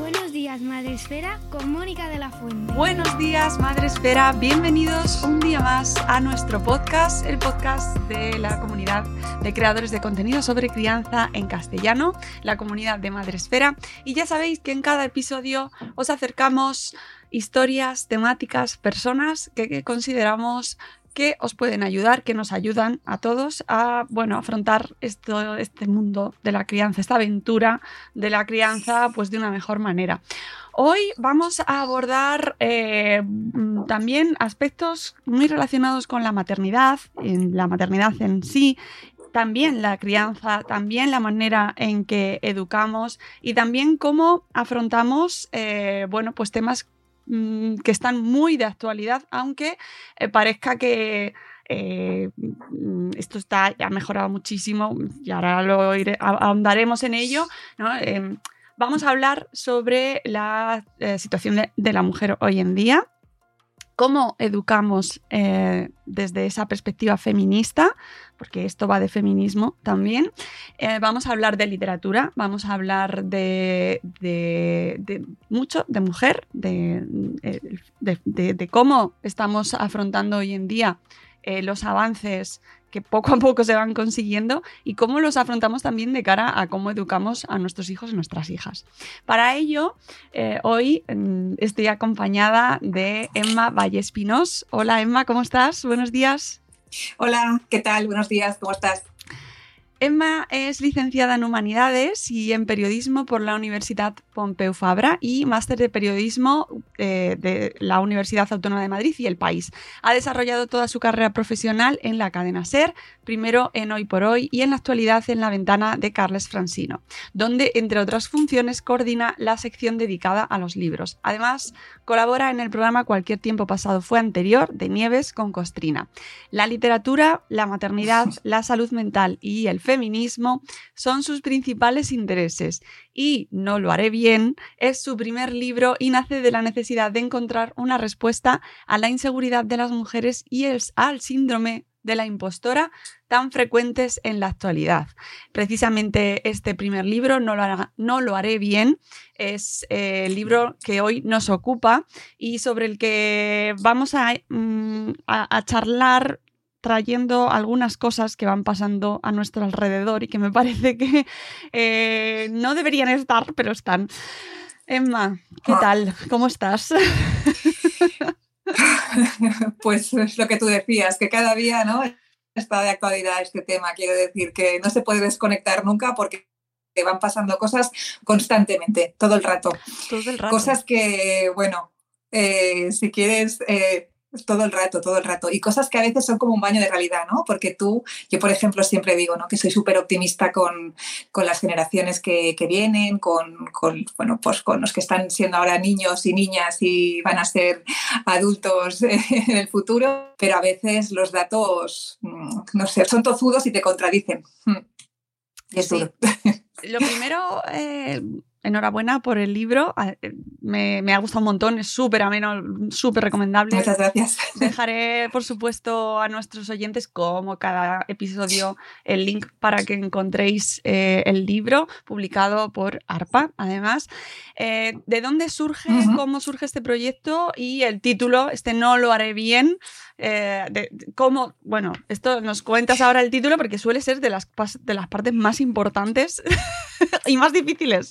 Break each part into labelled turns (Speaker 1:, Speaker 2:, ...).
Speaker 1: Buenos días, Madre Esfera, con Mónica de la Fuente.
Speaker 2: Buenos días, Madre Esfera. Bienvenidos un día más a nuestro podcast, el podcast de la comunidad de creadores de contenido sobre crianza en castellano, la comunidad de Madre Esfera. Y ya sabéis que en cada episodio os acercamos historias, temáticas, personas que, que consideramos que os pueden ayudar, que nos ayudan a todos a bueno, afrontar esto, este mundo de la crianza, esta aventura de la crianza, pues de una mejor manera. Hoy vamos a abordar eh, también aspectos muy relacionados con la maternidad, en la maternidad en sí, también la crianza, también la manera en que educamos y también cómo afrontamos, eh, bueno, pues temas Mm, que están muy de actualidad, aunque eh, parezca que eh, mm, esto está, ha mejorado muchísimo y ahora lo iré, ahondaremos en ello. Eh, vamos a hablar sobre la eh, situación de, la mujer hoy en día, cómo educamos eh, desde esa perspectiva feminista, porque esto va de feminismo también. Eh, vamos a hablar de literatura, vamos a hablar de, de, de mucho, de mujer, de, de, cómo estamos afrontando hoy en día eh, los avances que poco a poco se van consiguiendo y cómo los afrontamos también de cara a cómo educamos a nuestros hijos y nuestras hijas. Para ello, eh, hoy mm, estoy acompañada de Emma Vallespinos. Hola Emma, ¿cómo estás? Buenos días.
Speaker 3: Hola, ¿qué tal? Buenos días, ¿cómo estás?
Speaker 2: Emma es licenciada en Humanidades y en Periodismo por la Universidad Pompeu Fabra y máster de Periodismo eh, de la Universidad Autónoma de Madrid y El País. Ha desarrollado toda su carrera profesional en la cadena SER, primero en Hoy por Hoy y en la actualidad en La Ventana de Carles Francino, donde, entre otras funciones, coordina la sección dedicada a los libros. Además, colabora en el programa Cualquier tiempo pasado fue anterior de Nieves con Costrina. La literatura, la maternidad, la salud mental y el feminismo son sus principales intereses y No lo haré bien es su primer libro y nace de la necesidad de encontrar una respuesta a la inseguridad de las mujeres y el, al síndrome de la impostora tan frecuentes en la actualidad. Precisamente este primer libro, No lo, hará, no lo haré bien, es eh, el libro que hoy nos ocupa y sobre el que vamos a, mm, a, a charlar trayendo algunas cosas que van pasando a nuestro alrededor y que me parece que eh, no deberían estar, pero están. Emma, ¿qué tal? ¿Cómo estás?
Speaker 3: Pues es lo que tú decías, que cada día ¿no? está de actualidad este tema. Quiero decir que no se puede desconectar nunca porque te van pasando cosas constantemente, todo el rato.
Speaker 2: Todo el rato.
Speaker 3: Cosas que, bueno, eh, si quieres, eh, todo el rato, todo el rato. Y cosas que a veces son como un baño de realidad, ¿no? Porque tú, yo por ejemplo siempre digo, ¿no? Que soy súper optimista con, con, las generaciones que, que vienen, con, con, bueno, pues con los que están siendo ahora niños y niñas y van a ser adultos en el futuro, pero a veces los datos, mm, no sé, son tozudos y te contradicen. Mm.
Speaker 2: Es sí. Lo primero, eh, enhorabuena por el libro. Eh, me, ha gustado un montón, es súper ameno, súper recomendable.
Speaker 3: Muchas gracias.
Speaker 2: Dejaré, por supuesto, a nuestros oyentes, como cada episodio, el link para que encontréis eh, el libro publicado por ARPA, además. Eh, ¿De dónde surge, cómo surge este proyecto y el título? Este no lo haré bien. de, cómo, bueno, esto nos cuentas ahora el título porque suele ser de las, de las partes más importantes y más difíciles.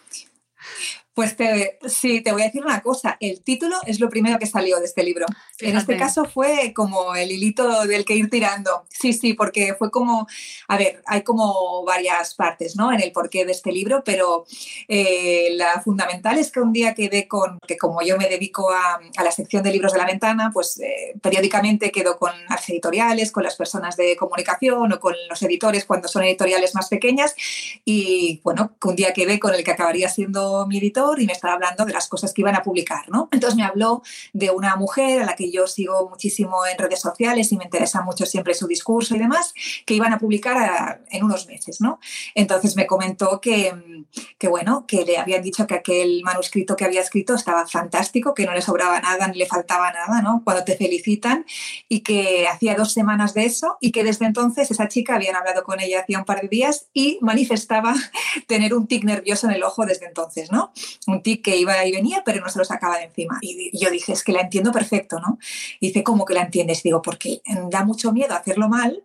Speaker 3: Pues sí, te voy a decir una cosa. El título es lo primero que salió de este libro. En este caso fue como el hilito del que ir tirando. Sí, sí, porque fue como, a ver, hay como varias partes, ¿no? En el porqué de este libro, pero eh, la fundamental es que un día quedé con, que como yo me dedico a, la sección de libros de la ventana, pues eh, periódicamente quedo con las editoriales, con las personas de comunicación o con los editores cuando son editoriales más pequeñas. Y bueno, un día quedé con el que acabaría siendo mi editor y me estaba hablando de las cosas que iban a publicar, ¿no? Entonces me habló de una mujer a la que yo sigo muchísimo en redes sociales y me interesa mucho siempre su discurso y demás, que iban a publicar en unos meses, ¿no? Entonces me comentó que, que, bueno, que le habían dicho que aquel manuscrito que había escrito estaba fantástico, que no le sobraba nada ni le faltaba nada, ¿no? Cuando te felicitan y que hacía dos semanas de eso y que desde entonces esa chica habían hablado con ella hacía un par de días y manifestaba tener un tic nervioso en el ojo desde entonces, ¿no? Un tic que iba y venía, pero no se lo sacaba de encima. Y yo dije, es que la entiendo perfecto, ¿no? Y dice, ¿cómo que la entiendes? Digo, porque da mucho miedo hacerlo mal,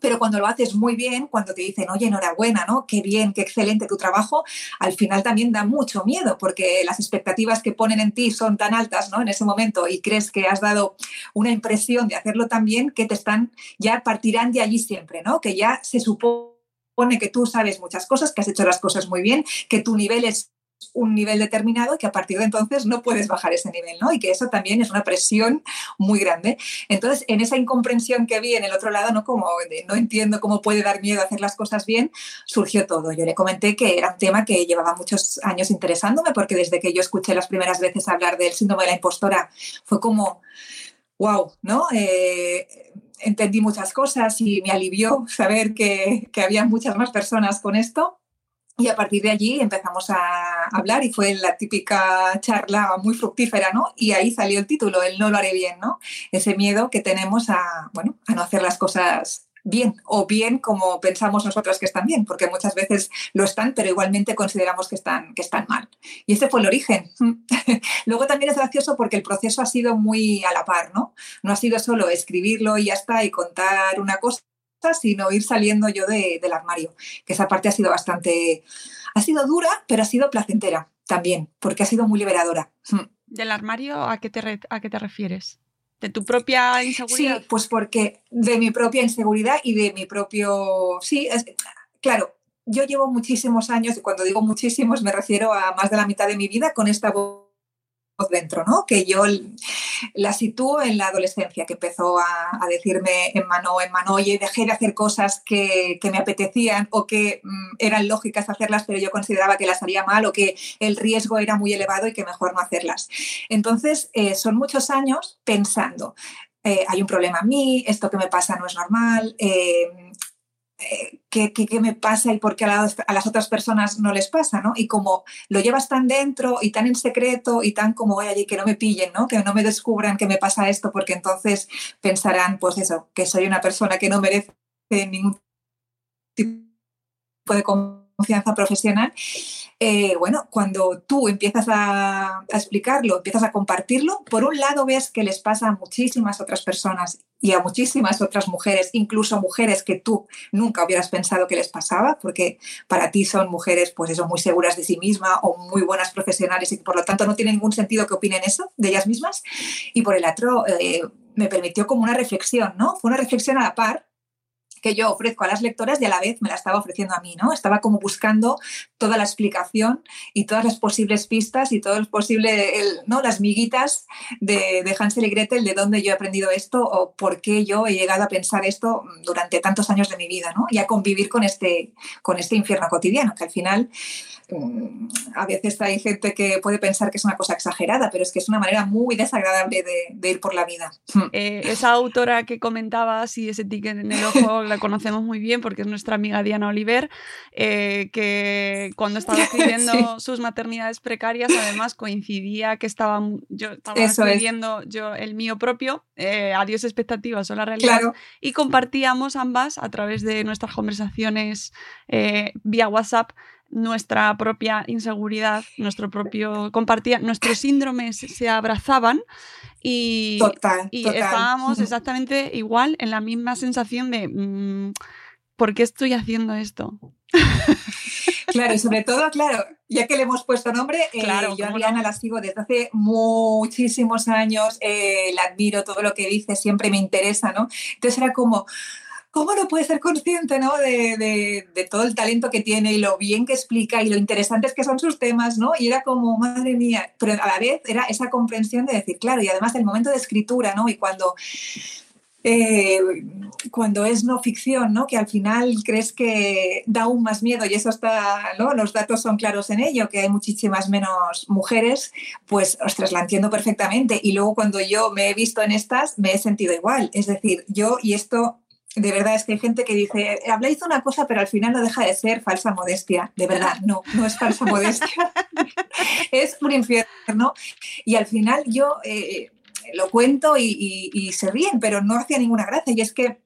Speaker 3: pero cuando lo haces muy bien, cuando te dicen, oye, enhorabuena, ¿no? Qué bien, qué excelente tu trabajo, al final también da mucho miedo porque las expectativas que ponen en ti son tan altas, ¿no? En ese momento y crees que has dado una impresión de hacerlo tan bien que te están, ya partirán de allí siempre, ¿no? Que ya se supone que tú sabes muchas cosas, que has hecho las cosas muy bien, que tu nivel es un nivel determinado que a partir de entonces no puedes bajar ese nivel, ¿no? Y que eso también es una presión muy grande. Entonces, en esa incomprensión que vi en el otro lado, ¿no? Como no entiendo cómo puede dar miedo hacer las cosas bien, surgió todo. Yo le comenté que era un tema que llevaba muchos años interesándome porque desde que yo escuché las primeras veces hablar del síndrome de la impostora fue como, wow, ¿no? Eh, entendí muchas cosas y me alivió saber que, que había muchas más personas con esto y a partir de allí empezamos a hablar y fue la típica charla muy fructífera, ¿no? Y ahí salió el título, el no lo haré bien, ¿no? Ese miedo que tenemos a, bueno, a no hacer las cosas bien o bien como pensamos nosotras que están bien, porque muchas veces lo están, pero igualmente consideramos que están, que están mal. Y este fue el origen. Luego también es gracioso porque el proceso ha sido muy a la par, ¿no? No ha sido solo escribirlo y ya está y contar una cosa, sino ir saliendo yo del armario, que esa parte ha sido bastante, ha sido dura, pero ha sido placentera también, porque ha sido muy liberadora. Hmm.
Speaker 2: ¿Del armario a qué te, a qué te refieres? ¿De tu propia inseguridad?
Speaker 3: Sí, pues porque de mi propia inseguridad y de mi propio... Sí, claro, yo llevo muchísimos años, y cuando digo muchísimos me refiero a más de la mitad de mi vida con esta voz dentro, ¿no? Que yo la sitúo en la adolescencia, que empezó a, decirme en mano, en mano, oye, dejé de hacer cosas que, me apetecían o que mm, eran lógicas hacerlas, pero yo consideraba que las haría mal o que el riesgo era muy elevado y que mejor no hacerlas. Entonces, eh, son muchos años pensando, eh, hay un problema en mí, esto que me pasa no es normal, eh, eh, ¿qué, me pasa y por qué a las, otras personas no les pasa, ¿no? Y como lo llevas tan dentro y tan en secreto y tan como, allí, que no me pillen, ¿no? Que no me descubran que me pasa esto, porque entonces pensarán, pues eso, que soy una persona que no merece ningún tipo de confianza profesional eh, bueno, cuando tú empiezas a, explicarlo, empiezas a compartirlo, por un lado ves que les pasa a muchísimas otras personas y a muchísimas otras mujeres, incluso mujeres que tú nunca hubieras pensado que les pasaba, porque para ti son mujeres, pues eso, muy seguras de sí mismas o muy buenas profesionales y por lo tanto no tiene ningún sentido que opinen eso de ellas mismas. Y por el otro, eh, me permitió como una reflexión, ¿no? Fue una reflexión a la par que yo ofrezco a las lectoras y a la vez me la estaba ofreciendo a mí, ¿no? Estaba como buscando toda la explicación y todas las posibles pistas y todo el posible, ¿no? Las miguitas de, de, Hansel y Gretel, de dónde yo he aprendido esto o por qué yo he llegado a pensar esto durante tantos años de mi vida, ¿no? Y a convivir con este, con este infierno cotidiano, que al final mm, a veces hay gente que puede pensar que es una cosa exagerada, pero es que es una manera muy desagradable de, ir por la vida.
Speaker 2: Eh, esa autora que comentabas y ese ticket en el ojo la conocemos muy bien porque es nuestra amiga Diana Oliver, eh, que cuando estaba escribiendo sus maternidades precarias, además coincidía que estaba, yo estaba escribiendo yo el mío propio, eh, Adiós expectativas o la realidad, y compartíamos ambas a través de nuestras conversaciones eh, vía WhatsApp nuestra propia inseguridad, nuestro propio compartía, nuestros síndromes se abrazaban y, estábamos exactamente igual en la misma sensación de mm, ¿por qué estoy haciendo esto?
Speaker 3: Claro, y sobre todo, claro, ya que le hemos puesto nombre, eh, yo a Diana la sigo desde hace muchísimos años, eh, la admiro, todo lo que dice siempre me interesa, ¿no? Entonces era como, ¿cómo no puede ser consciente ¿no? De, todo el talento que tiene y lo bien que explica y lo interesantes que son sus temas, ¿no? Y era como, madre mía, pero a la vez era esa comprensión de decir, claro, y además el momento de escritura, ¿no? Y cuando... Eh, cuando es no ficción, ¿no? que al final crees que da aún más miedo y eso está, ¿no? los datos son claros en ello, que hay muchísimas menos mujeres, pues ostras, la entiendo perfectamente. Y luego cuando yo me he visto en estas, me he sentido igual. Es decir, yo, y esto de verdad es que hay gente que dice, habláis de una cosa, pero al final no deja de ser falsa modestia. De verdad, no, no es falsa modestia. es un infierno. Y al final yo eh, lo cuento y, se ríen, pero no hacía ninguna gracia. Y es que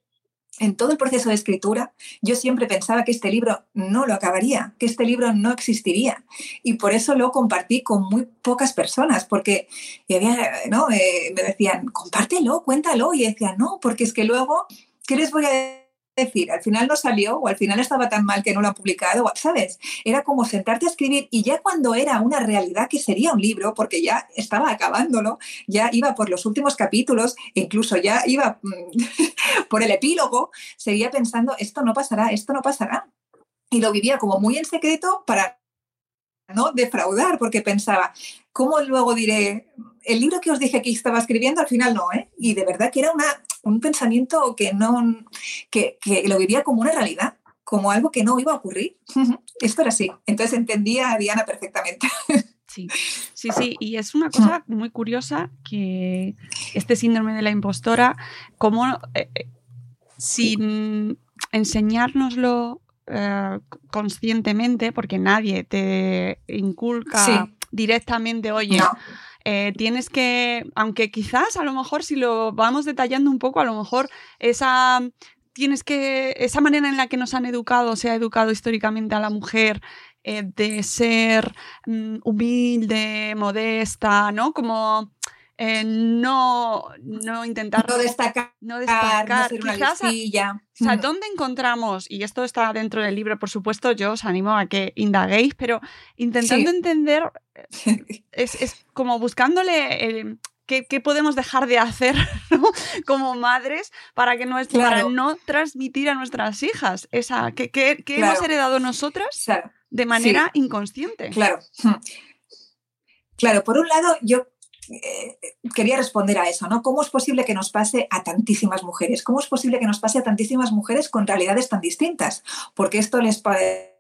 Speaker 3: en todo el proceso de escritura, yo siempre pensaba que este libro no lo acabaría, que este libro no existiría. Y por eso lo compartí con muy pocas personas, porque ¿no? Eh, me decían, compártelo, cuéntalo. Y decía, no, porque es que luego ¿qué les voy a decir? Al final no salió o al final estaba tan mal que no lo han publicado, ¿sabes? Era como sentarte a escribir y ya cuando era una realidad que sería un libro, porque ya estaba acabándolo, ya iba por los últimos capítulos, incluso ya iba mm, por el epílogo, seguía pensando, esto no pasará, esto no pasará. Y lo vivía como muy en secreto para no defraudar, porque pensaba, ¿cómo luego diré, el libro que os dije que estaba escribiendo al final no, ¿eh? Y de verdad que era una, un pensamiento que no, que, lo vivía como una realidad, como algo que no iba a ocurrir. Esto era así. Entonces entendía a Diana perfectamente.
Speaker 2: Sí, sí, sí. Y es una cosa muy curiosa que este síndrome de la impostora, como eh, eh, sin enseñárnoslo eh, conscientemente, porque nadie te inculca directamente, oye, eh, tienes que, aunque quizás a lo mejor si lo vamos detallando un poco, a lo mejor esa tienes que esa manera en la que nos han educado, se ha educado históricamente a la mujer eh, de ser mm, humilde, modesta, ¿no? Como eh, no, no intentar...
Speaker 3: No destacar, no destacar. ser una Quizás,
Speaker 2: o sea, ¿dónde encontramos? Y esto está dentro del libro, por supuesto, yo os animo a que indaguéis, pero intentando entender, eh, es, como buscándole... ¿Qué, podemos dejar de hacer como madres para, que no, para no transmitir a nuestras hijas esa que, hemos heredado nosotras de manera inconsciente?
Speaker 3: Claro. Claro, por un lado, yo eh, quería responder a eso, ¿no? ¿Cómo es posible que nos pase a tantísimas mujeres? ¿Cómo es posible que nos pase a tantísimas mujeres con realidades tan distintas? Porque esto les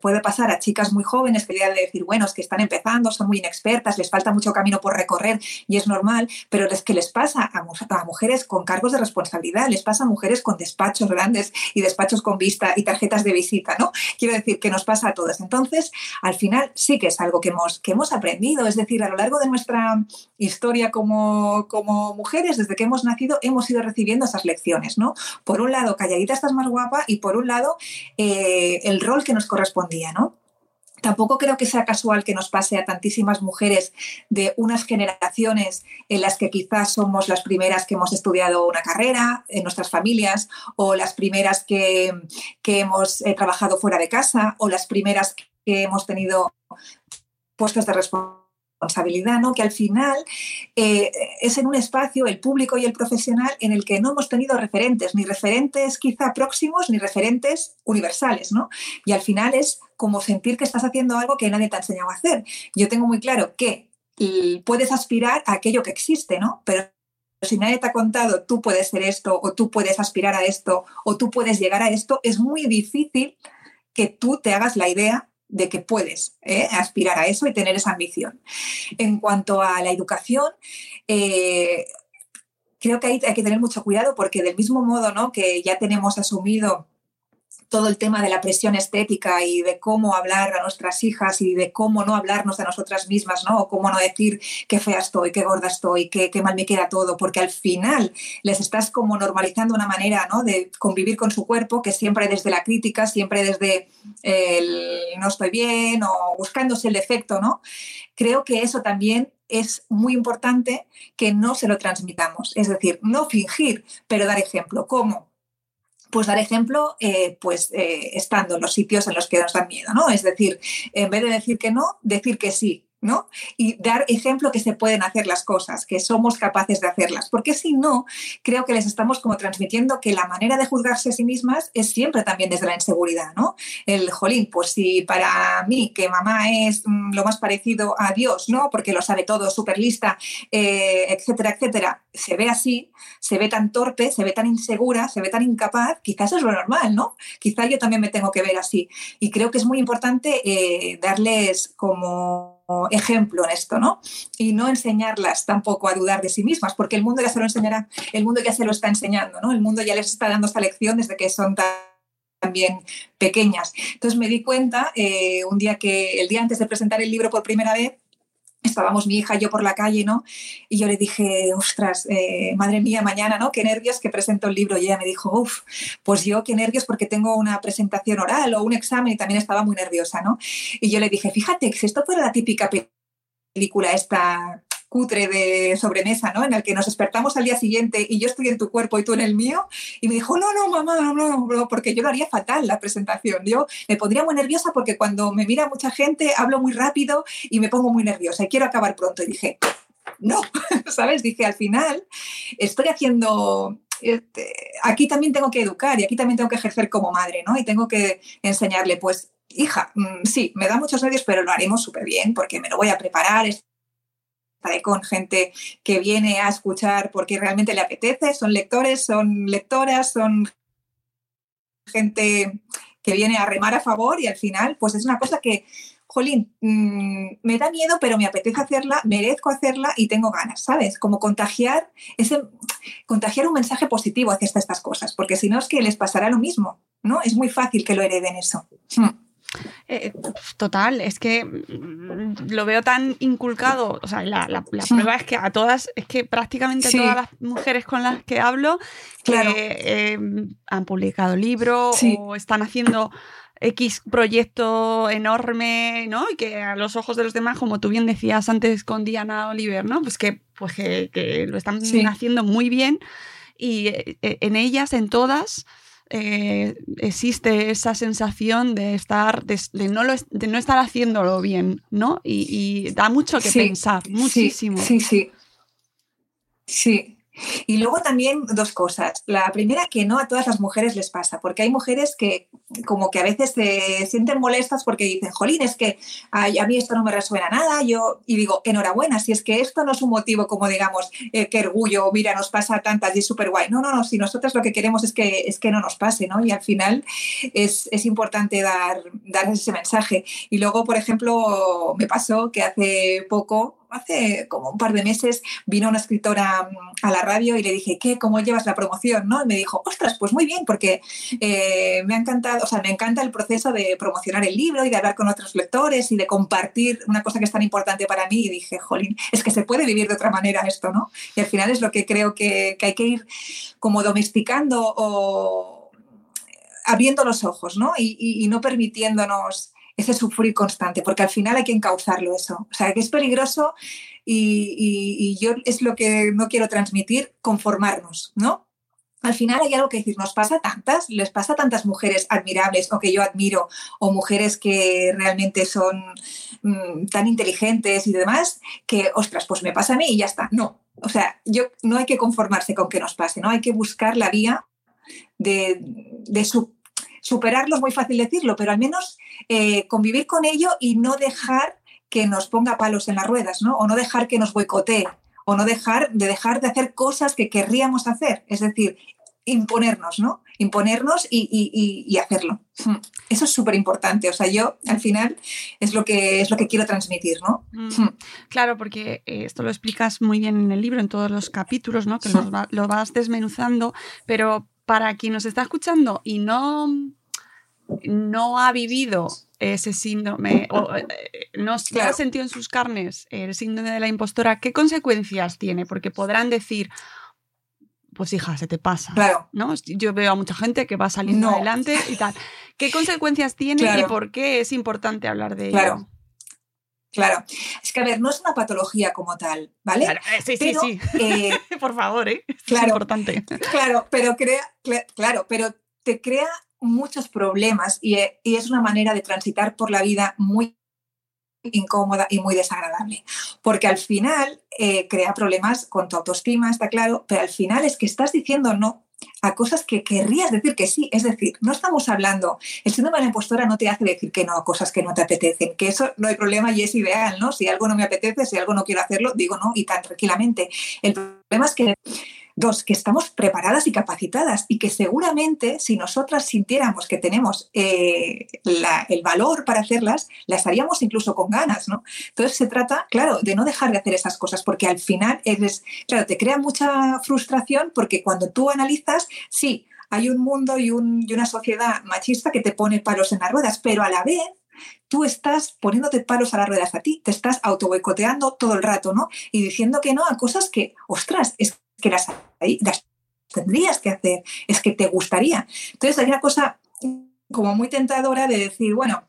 Speaker 3: puede pasar a chicas muy jóvenes que de decir, bueno, es que están empezando, son muy inexpertas, les falta mucho camino por recorrer y es normal, pero es que les pasa a, a mujeres con cargos de responsabilidad, les pasa a mujeres con despachos grandes y despachos con vista y tarjetas de visita, ¿no? Quiero decir que nos pasa a todas. Entonces, al final sí que es algo que hemos, que hemos aprendido, es decir, a lo largo de nuestra historia como, como mujeres, desde que hemos nacido, hemos ido recibiendo esas lecciones, ¿no? Por un lado, calladita estás más guapa y por un lado, eh, el rol que nos corresponde ¿no? Tampoco creo que sea casual que nos pase a tantísimas mujeres de unas generaciones en las que quizás somos las primeras que hemos estudiado una carrera en nuestras familias, o las primeras que, hemos eh, trabajado fuera de casa, o las primeras que hemos tenido puestos de responsabilidad responsabilidad, ¿no? que al final eh, es en un espacio, el público y el profesional, en el que no hemos tenido referentes, ni referentes quizá próximos, ni referentes universales. ¿no? Y al final es como sentir que estás haciendo algo que nadie te ha enseñado a hacer. Yo tengo muy claro que puedes aspirar a aquello que existe, ¿no? pero si nadie te ha contado tú puedes ser esto, o tú puedes aspirar a esto, o tú puedes llegar a esto, es muy difícil que tú te hagas la idea de que puedes ¿eh? aspirar a eso y tener esa ambición. En cuanto a la educación, eh, creo que hay, hay, que tener mucho cuidado porque del mismo modo ¿no? que ya tenemos asumido todo el tema de la presión estética y de cómo hablar a nuestras hijas y de cómo no hablarnos a nosotras mismas, ¿no? O cómo no decir qué fea estoy, qué gorda estoy, qué, mal me queda todo, porque al final les estás como normalizando una manera, ¿no? De convivir con su cuerpo que siempre desde la crítica, siempre desde el no estoy bien o buscándose el defecto, ¿no? Creo que eso también es muy importante que no se lo transmitamos. Es decir, no fingir, pero dar ejemplo. ¿Cómo? Pues dar ejemplo, eh, pues eh, estando en los sitios en los que nos dan miedo, ¿no? Es decir, en vez de decir que no, decir que sí, ¿no? Y dar ejemplo que se pueden hacer las cosas, que somos capaces de hacerlas. Porque si no, creo que les estamos como transmitiendo que la manera de juzgarse a sí mismas es siempre también desde la inseguridad, ¿no? El jolín, pues si para mí que mamá es mm, lo más parecido a Dios, ¿no? Porque lo sabe todo, súper lista, eh, etcétera, etcétera, se ve así, se ve tan torpe, se ve tan insegura, se ve tan incapaz, quizás es lo normal, ¿no? Quizás yo también me tengo que ver así. Y creo que es muy importante eh, darles como ejemplo en esto, ¿no? Y no enseñarlas tampoco a dudar de sí mismas, porque el mundo ya se lo enseñará, el mundo ya se lo está enseñando, ¿no? El mundo ya les está dando esta lección desde que son también pequeñas. Entonces me di cuenta eh, un día que, el día antes de presentar el libro por primera vez, estábamos mi hija y yo por la calle, ¿no? Y yo le dije, ostras, eh, madre mía, mañana, ¿no? Qué nervios que presento el libro. Y ella me dijo, uff, pues yo qué nervios porque tengo una presentación oral o un examen y también estaba muy nerviosa, ¿no? Y yo le dije, fíjate, si esto fuera la típica película esta cutre de sobremesa, ¿no? En el que nos despertamos al día siguiente y yo estoy en tu cuerpo y tú en el mío. Y me dijo, no, no, mamá, no, no, porque yo lo haría fatal la presentación. Yo me pondría muy nerviosa porque cuando me mira mucha gente hablo muy rápido y me pongo muy nerviosa y quiero acabar pronto. Y dije, no, ¿sabes? Dije, al final estoy haciendo este, aquí también tengo que educar y aquí también tengo que ejercer como madre, ¿no? Y tengo que enseñarle, pues, hija, mm, sí, me da muchos nervios, pero lo haremos súper bien porque me lo voy a preparar, con gente que viene a escuchar porque realmente le apetece, son lectores, son lectoras, son gente que viene a remar a favor y al final pues es una cosa que, jolín, mm, me da miedo pero me apetece hacerla, merezco hacerla y tengo ganas, ¿sabes? Como contagiar, ese, contagiar un mensaje positivo hacia estas cosas, porque si no es que les pasará lo mismo, ¿no? Es muy fácil que lo hereden eso. Hmm.
Speaker 2: Eh, total, es que mm, lo veo tan inculcado, o sea, la, prueba es que a todas, es que prácticamente todas las mujeres con las que hablo que eh, han publicado libros o están haciendo X proyecto enorme, ¿no? Y que a los ojos de los demás, como tú bien decías antes con Diana Oliver, ¿no? Pues que, pues que, lo están haciendo muy bien y eh, en ellas, en todas, eh, existe esa sensación de estar, de, no, de no estar haciéndolo bien, ¿no? Y, da mucho que pensar, muchísimo.
Speaker 3: Sí, sí. Sí, y luego también dos cosas. La primera, que no a todas las mujeres les pasa, porque hay mujeres que como que a veces se sienten molestas porque dicen, jolín, es que a mí esto no me resuena nada, yo, y digo, enhorabuena, si es que esto no es un motivo como digamos, eh, qué orgullo, mira, nos pasa tantas y es súper guay. No, no, no, si nosotros lo que queremos es que, es que no nos pase, ¿no? Y al final es, es importante dar, dar ese mensaje. Y luego, por ejemplo, me pasó que hace poco hace como un par de meses vino una escritora mm, a la radio y le dije, ¿qué? ¿Cómo llevas la promoción? ¿no? Y me dijo, ostras, pues muy bien, porque eh, me ha encantado, o sea, me encanta el proceso de promocionar el libro y de hablar con otros lectores y de compartir una cosa que es tan importante para mí. Y dije, jolín, es que se puede vivir de otra manera esto, ¿no? Y al final es lo que creo que, que hay que ir como domesticando o abriendo los ojos, ¿no? Y, no permitiéndonos ese sufrir constante, porque al final hay que encauzarlo eso. O sea, que es peligroso y, yo es lo que no quiero transmitir, conformarnos, ¿no? Al final hay algo que decir, nos pasa tantas, les pasa a tantas mujeres admirables o que yo admiro, o mujeres que realmente son mm, tan inteligentes y demás, que, ostras, pues me pasa a mí y ya está. No, o sea, yo, no hay que conformarse con que nos pase, ¿no? Hay que buscar la vía de, de su superarlo es muy fácil decirlo, pero al menos eh, convivir con ello y no dejar que nos ponga palos en las ruedas, ¿no? O no dejar que nos boicotee, o no dejar de dejar de hacer cosas que querríamos hacer. Es decir, imponernos, ¿no? Imponernos y, hacerlo. Hmm. Eso es súper importante. O sea, yo al final es lo que, es lo que quiero transmitir, ¿no?
Speaker 2: Mm. Claro, porque eh, esto lo explicas muy bien en el libro, en todos los capítulos, ¿no? Que lo vas desmenuzando, pero para quien nos está escuchando y no no ha vivido ese síndrome o eh, no, ha sentido en sus carnes el síndrome de la impostora, ¿qué consecuencias tiene? Porque podrán decir, pues hija, se te pasa.
Speaker 3: Claro.
Speaker 2: ¿no? Yo veo a mucha gente que va saliendo adelante y tal. ¿Qué consecuencias tiene y por qué es importante hablar de
Speaker 3: ello? Claro, es que a ver, no es una patología como tal, ¿vale?
Speaker 2: Claro, eh, sí, sí, sí. Eh, por favor, ¿eh?
Speaker 3: Claro,
Speaker 2: es importante.
Speaker 3: Claro, pero crea, claro, pero te crea muchos problemas y, eh, y, es una manera de transitar por la vida muy incómoda y muy desagradable, porque al final crea problemas con tu autoestima, está claro, pero al final es que estás diciendo no a cosas que querrías decir que sí. Es decir, no estamos hablando, el síndrome de la impostora no te hace decir que no a cosas que no te apetecen, que eso no hay problema y es ideal, ¿no? Si algo no me apetece, si algo no quiero hacerlo, digo no y tan tranquilamente. El problema es que Dos, que estamos preparadas y capacitadas y que seguramente si nosotras sintiéramos que tenemos eh, el valor para hacerlas, las haríamos incluso con ganas, ¿no? Entonces se trata, claro, de no dejar de hacer esas cosas porque al final eres, claro, te crea mucha frustración porque cuando tú analizas, sí, hay un mundo y, y una sociedad machista que te pone palos en las ruedas, pero a la vez tú estás poniéndote palos a las ruedas a ti, te estás auto boicoteando todo el rato, ¿no? Y diciendo que no a cosas que, ostras, es que las, las tendrías que hacer, es que te gustaría. Entonces hay una cosa como muy tentadora de decir, bueno,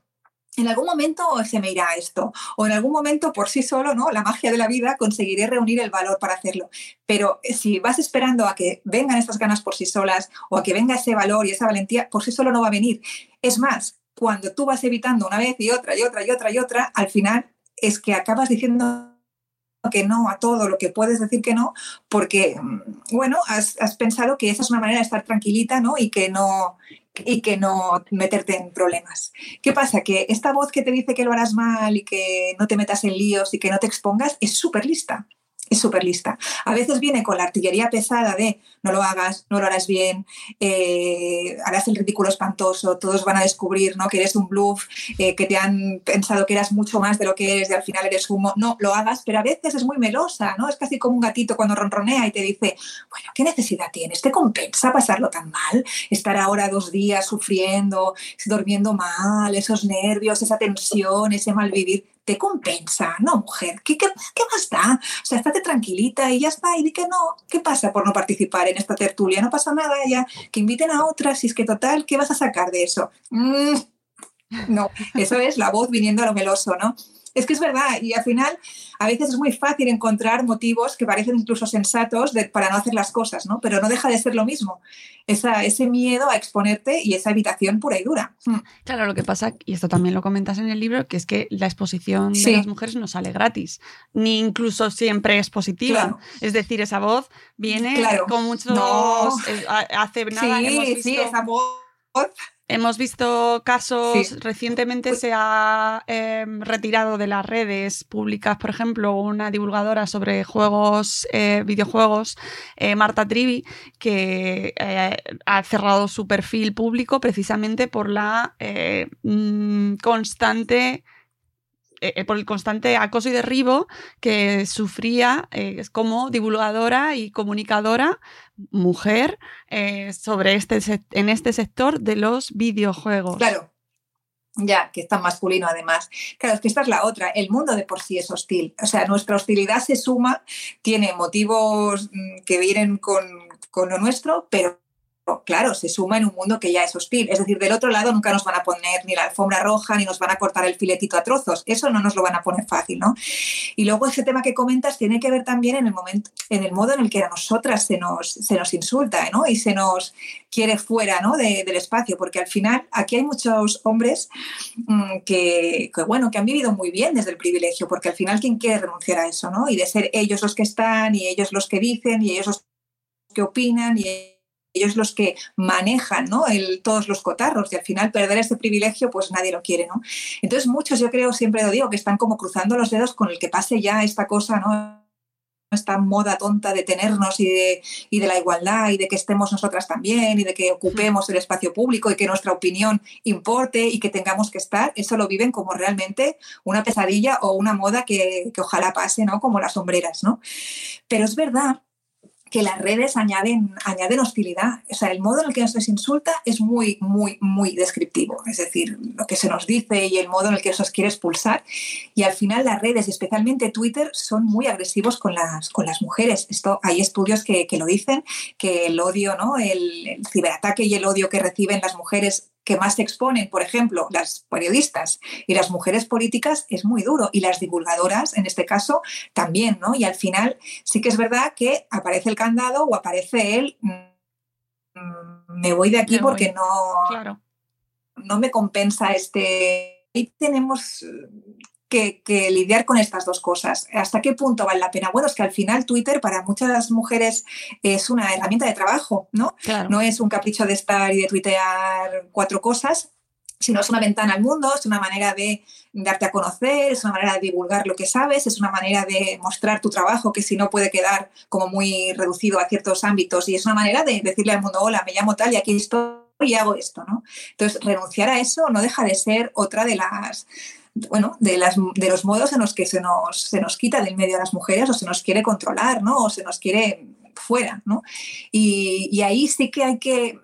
Speaker 3: en algún momento se me irá esto, o en algún momento por sí solo, ¿no? La magia de la vida, conseguiré reunir el valor para hacerlo. Pero si vas esperando a que vengan estas ganas por sí solas, o a que venga ese valor y esa valentía, por sí solo no va a venir. Es más, cuando tú vas evitando una vez y otra y otra y otra y otra, al final es que acabas diciendo que no a todo lo que puedes decir que no, porque, mm, bueno, has, pensado que esa es una manera de estar tranquilita, ¿no? Y que no, y que no meterte en problemas. ¿Qué pasa? Que esta voz que te dice que lo harás mal y que no te metas en líos y que no te expongas es súper lista es súper lista. A veces viene con la artillería pesada de no lo hagas, no lo harás bien, eh, harás el ridículo espantoso, todos van a descubrir ¿no? que eres un bluff, eh, que te han pensado que eras mucho más de lo que eres y al final eres humo. No, lo hagas, pero a veces es muy melosa, ¿no? Es casi como un gatito cuando ronronea y te dice, bueno, ¿qué necesidad tienes? ¿Te compensa pasarlo tan mal? Estar ahora dos días sufriendo, durmiendo mal, esos nervios, esa tensión, ese mal vivir te compensa, no, mujer, ¿qué, qué, qué más da? O sea, estate tranquilita y ya está, y di que no, ¿qué pasa por no participar en esta tertulia? No pasa nada, ya, que inviten a otras, y es que total, ¿qué vas a sacar de eso? Mm, no, eso es la voz viniendo a lo meloso, ¿no? Es que es verdad, y al final a veces es muy fácil encontrar motivos que parecen incluso sensatos para no hacer las cosas, ¿no? Pero no deja de ser lo mismo. Esa, ese miedo a exponerte y esa evitación pura y dura. Hmm.
Speaker 2: Claro, lo que pasa, y esto también lo comentas en el libro, que es que la exposición de las mujeres no sale gratis, ni incluso siempre es positiva. Es decir, esa voz viene con muchos... Eh, hace nada
Speaker 3: sí, sí, esa voz
Speaker 2: Hemos visto casos, recientemente pues se ha em, retirado de las redes públicas, por ejemplo, una divulgadora sobre juegos, eh, videojuegos, eh, Marta Trivi, que eh, ha cerrado su perfil público precisamente por la mm, constante eh, eh, por el constante acoso y derribo que sufría eh, como divulgadora y comunicadora mujer sobre este, en este sector de los videojuegos.
Speaker 3: Claro. Ya, que es tan masculino además. Claro, es que esta es la otra. El mundo de por sí es hostil. O sea, nuestra hostilidad se suma, tiene motivos mm, que vienen con, con lo nuestro, pero claro, se suma en un mundo que ya es hostil. Es decir, del otro lado nunca nos van a poner ni la alfombra roja ni nos van a cortar el filetito a trozos. Eso no nos lo van a poner fácil, ¿no? Y luego ese tema que comentas tiene que ver también en el momento, en el modo en el que a nosotras se nos, se nos insulta, ¿no? Y se nos quiere fuera, ¿no? del espacio, porque al final aquí hay muchos hombres mm, que, que, bueno, que han vivido muy bien desde el privilegio, porque al final quién quiere renunciar a eso, ¿no? Y de ser ellos los que están y ellos los que dicen y ellos los que opinan y ellos los que manejan ¿no? Todos los cotarros y al final perder ese privilegio pues nadie lo quiere. ¿no? Entonces muchos yo creo, siempre lo digo, que están como cruzando los dedos con el que pase ya esta cosa, ¿no? esta moda tonta de tenernos y de, y de la igualdad y de que estemos nosotras también y de que ocupemos el espacio público y que nuestra opinión importe y que tengamos que estar, eso lo viven como realmente una pesadilla o una moda que, que ojalá pase, ¿no? Como las sombreras, ¿no? Pero es verdad que las redes añaden, añaden hostilidad. O sea, el modo en el que nos insulta es muy, muy, muy descriptivo. Es decir, lo que se nos dice y el modo en el que se nos quiere expulsar. Y al final las redes, especialmente Twitter, son muy agresivos con las, con las mujeres. Esto, hay estudios que, que lo dicen, que el odio, ¿no? El ciberataque y el odio que reciben las mujeres que más se exponen, por ejemplo, las periodistas y las mujeres políticas, es muy duro. Y las divulgadoras, en este caso, también, ¿no? Y al final sí que es verdad que aparece el candado o aparece él, mm, me voy de aquí
Speaker 2: Me
Speaker 3: porque
Speaker 2: voy.
Speaker 3: no,
Speaker 2: Claro.
Speaker 3: no me compensa este... Y tenemos que, que lidiar con estas dos cosas. ¿Hasta qué punto vale la pena? Bueno, es que al final Twitter para muchas mujeres es una herramienta de trabajo, ¿no?
Speaker 2: Claro.
Speaker 3: No es un capricho de estar y de tuitear cuatro cosas, sino es una ventana al mundo, es una manera de darte a conocer, es una manera de divulgar lo que sabes, es una manera de mostrar tu trabajo que si no puede quedar como muy reducido a ciertos ámbitos y es una manera de decirle al mundo, hola, me llamo tal y aquí estoy y hago esto, ¿no? Entonces, renunciar a eso no deja de ser otra de las bueno, de, las, de los modos en los que se nos, se nos quita del medio a las mujeres o se nos quiere controlar, ¿no? O se nos quiere fuera, ¿no? Y, ahí sí que hay que,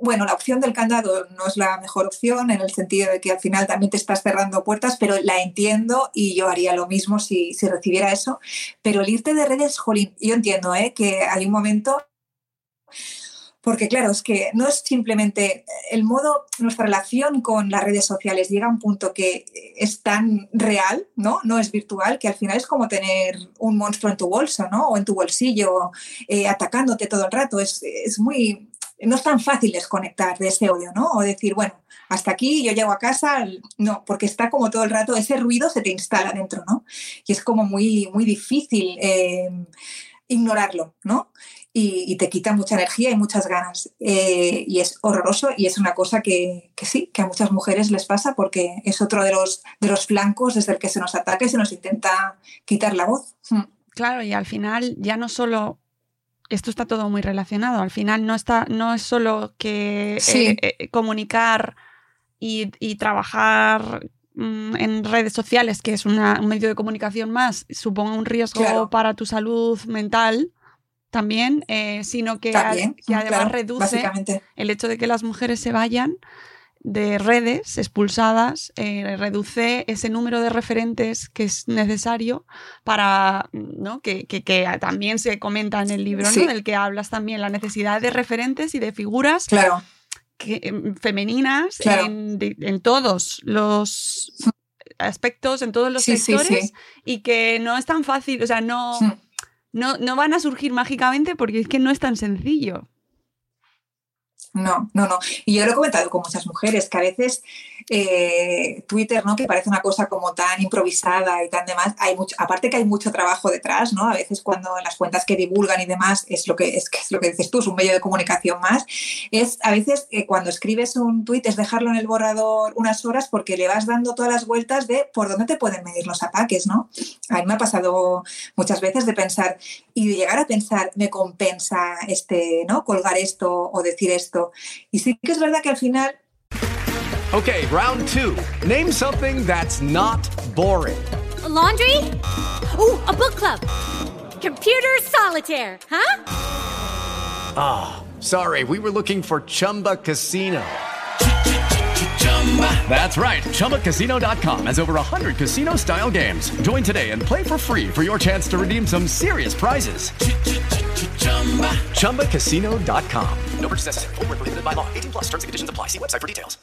Speaker 3: bueno, la opción del candado no es la mejor opción en el sentido de que al final también te estás cerrando puertas, pero la entiendo y yo haría lo mismo si, si recibiera eso. Pero el irte de redes, jolín, yo entiendo ¿eh? que hay un momento porque claro, es que no es simplemente el modo, nuestra relación con las redes sociales llega a un punto que es tan real, ¿no? No es virtual, que al final es como tener un monstruo en tu bolso, ¿no? O en tu bolsillo, eh, atacándote todo el rato. Es, es muy, no es tan fácil desconectar de ese odio, ¿no? O decir, bueno, hasta aquí yo llego a casa, no, porque está como todo el rato, ese ruido se te instala dentro, ¿no? Y es como muy, muy difícil eh, ignorarlo, ¿no? Y, y, te quita mucha energía y muchas ganas. Eh, y es horroroso y es una cosa que, que, sí, que a muchas mujeres les pasa porque es otro de los, de los flancos desde el que se nos ataca y se nos intenta quitar la voz.
Speaker 2: Hmm. Claro, y al final ya no solo esto está todo muy relacionado. Al final no está, no es solo que
Speaker 3: sí.
Speaker 2: eh, eh, comunicar y, y trabajar mm, en redes sociales, que es una, un medio de comunicación más, suponga un riesgo
Speaker 3: claro.
Speaker 2: para tu salud mental también, eh, sino que,
Speaker 3: también,
Speaker 2: a, que además
Speaker 3: claro,
Speaker 2: reduce el hecho de que las mujeres se vayan de redes expulsadas eh, reduce ese número de referentes que es necesario para, ¿no? Que, que, que también se comenta en el libro,
Speaker 3: sí.
Speaker 2: ¿no? Del que hablas también, la necesidad de referentes y de figuras
Speaker 3: claro.
Speaker 2: que, femeninas claro. en, de, en, todos los aspectos, en todos los
Speaker 3: sí,
Speaker 2: sectores,
Speaker 3: sí,
Speaker 2: y que no es tan fácil, o sea, no, no, no van a surgir mágicamente porque es que no es tan sencillo.
Speaker 3: No, no, no. Y yo lo he comentado con muchas mujeres, que a veces eh, Twitter, ¿no? Que parece una cosa como tan improvisada y tan demás, hay mucho, aparte que hay mucho trabajo detrás, ¿no? A veces cuando en las cuentas que divulgan y demás, es lo que es, es lo que dices tú, es un medio de comunicación más, es a veces eh, cuando escribes un tweet es dejarlo en el borrador unas horas porque le vas dando todas las vueltas de por dónde te pueden medir los ataques, ¿no? A mí me ha pasado muchas veces de pensar y de llegar a pensar, me compensa este, ¿no? Colgar esto o decir esto. Y sí que es verdad que al final
Speaker 4: Okay, round two. Name something that's not boring.
Speaker 5: A laundry? Ooh, a book club. Computer solitaire, huh?
Speaker 4: Ah, oh, sorry, we were looking for Chumba Casino. That's right. ChumbaCasino.com has over 100 casino style games. Join today and play for free for your chance to redeem some serious prizes. ChumbaCasino.com. No purchase necessary. Full prohibited by law. 18 plus terms and conditions apply. See website for details.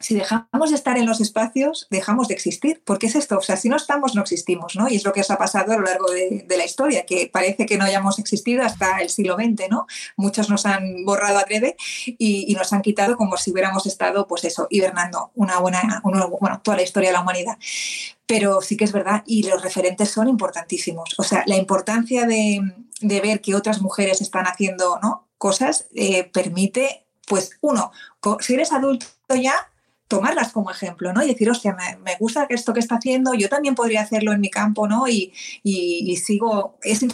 Speaker 3: si dejamos de estar en los espacios, dejamos de existir. porque es esto? O sea, si no estamos, no existimos, ¿no? Y es lo que os ha pasado a lo largo de, de, la historia, que parece que no hayamos existido hasta el siglo XX, ¿no? Muchos nos han borrado adrede y, y nos han quitado como si hubiéramos estado, pues eso, hibernando una buena, una, bueno, toda la historia de la humanidad. Pero sí que es verdad, y los referentes son importantísimos. O sea, la importancia de, de ver que otras mujeres están haciendo, ¿no? Cosas eh, permite, pues, uno, si eres adulto ya, tomarlas como ejemplo, ¿no? Y decir, hostia, me, me, gusta esto que está haciendo, yo también podría hacerlo en mi campo, ¿no? Y, y, y sigo, es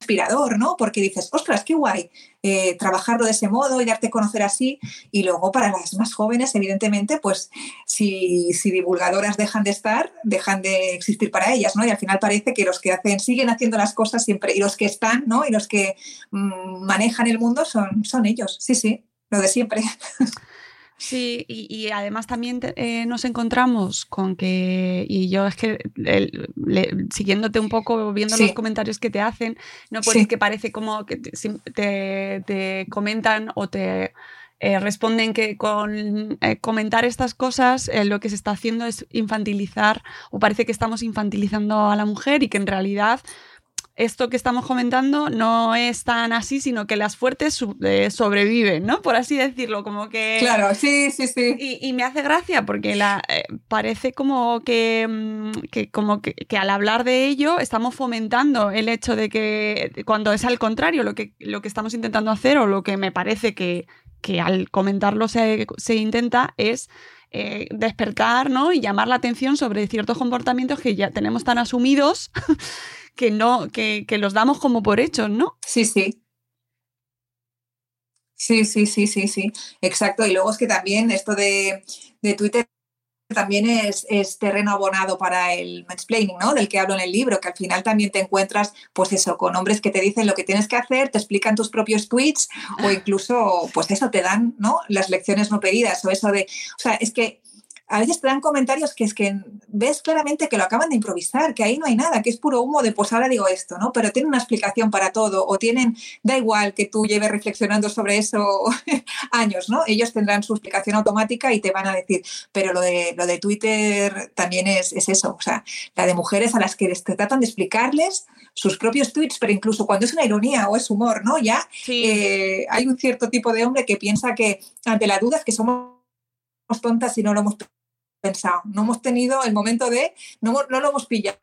Speaker 3: inspirador, ¿no? Porque dices, ostras, qué guay eh, trabajarlo de ese modo y darte a conocer así. Y luego para las más jóvenes, evidentemente, pues si, si, divulgadoras dejan de estar, dejan de existir para ellas, ¿no? Y al final parece que los que hacen, siguen haciendo las cosas siempre, y los que están, ¿no? Y los que mmm, manejan el mundo son, son ellos, sí, sí, lo de siempre.
Speaker 2: Sí, y, y, además también eh, nos encontramos con que, y yo es que el, le, siguiéndote un poco, viendo sí. los comentarios que te hacen, no puedes sí. que parece como que te, te, te comentan o te eh, responden que con eh, comentar estas cosas eh, lo que se está haciendo es infantilizar o parece que estamos infantilizando a la mujer y que en realidad esto que estamos comentando no es tan así, sino que las fuertes eh, sobreviven, ¿no? Por así decirlo, como que...
Speaker 3: Claro, sí, sí, sí.
Speaker 2: Y, y me hace gracia porque la, eh, parece como que, mm, que como que, que, al hablar de ello estamos fomentando el hecho de que cuando es al contrario lo que, lo que estamos intentando hacer o lo que me parece que, que al comentarlo se, se intenta es eh, despertar ¿no? y llamar la atención sobre ciertos comportamientos que ya tenemos tan asumidos que no, que, que los damos como por hechos, ¿no?
Speaker 3: Sí, sí. Sí, sí, sí, sí, sí. Exacto. Y luego es que también esto de, de Twitter también es, es, terreno abonado para el mansplaining, ¿no? Del que hablo en el libro, que al final también te encuentras, pues eso, con hombres que te dicen lo que tienes que hacer, te explican tus propios tweets o incluso, pues eso, te dan, ¿no? Las lecciones no pedidas o eso de, o sea, es que a veces te dan comentarios que es que ves claramente que lo acaban de improvisar, que ahí no hay nada, que es puro humo de pues ahora digo esto, ¿no? Pero tienen una explicación para todo o tienen, da igual que tú lleves reflexionando sobre eso años, ¿no? Ellos tendrán su explicación automática y te van a decir, pero lo de, lo de Twitter también es, es eso, o sea, la de mujeres a las que te tratan de explicarles sus propios tweets, pero incluso cuando es una ironía o es humor, ¿no? Ya sí. eh, hay un cierto tipo de hombre que piensa que ante la duda es que somos tontas y no lo hemos pensado, no hemos tenido el momento de, no, no lo hemos pillado.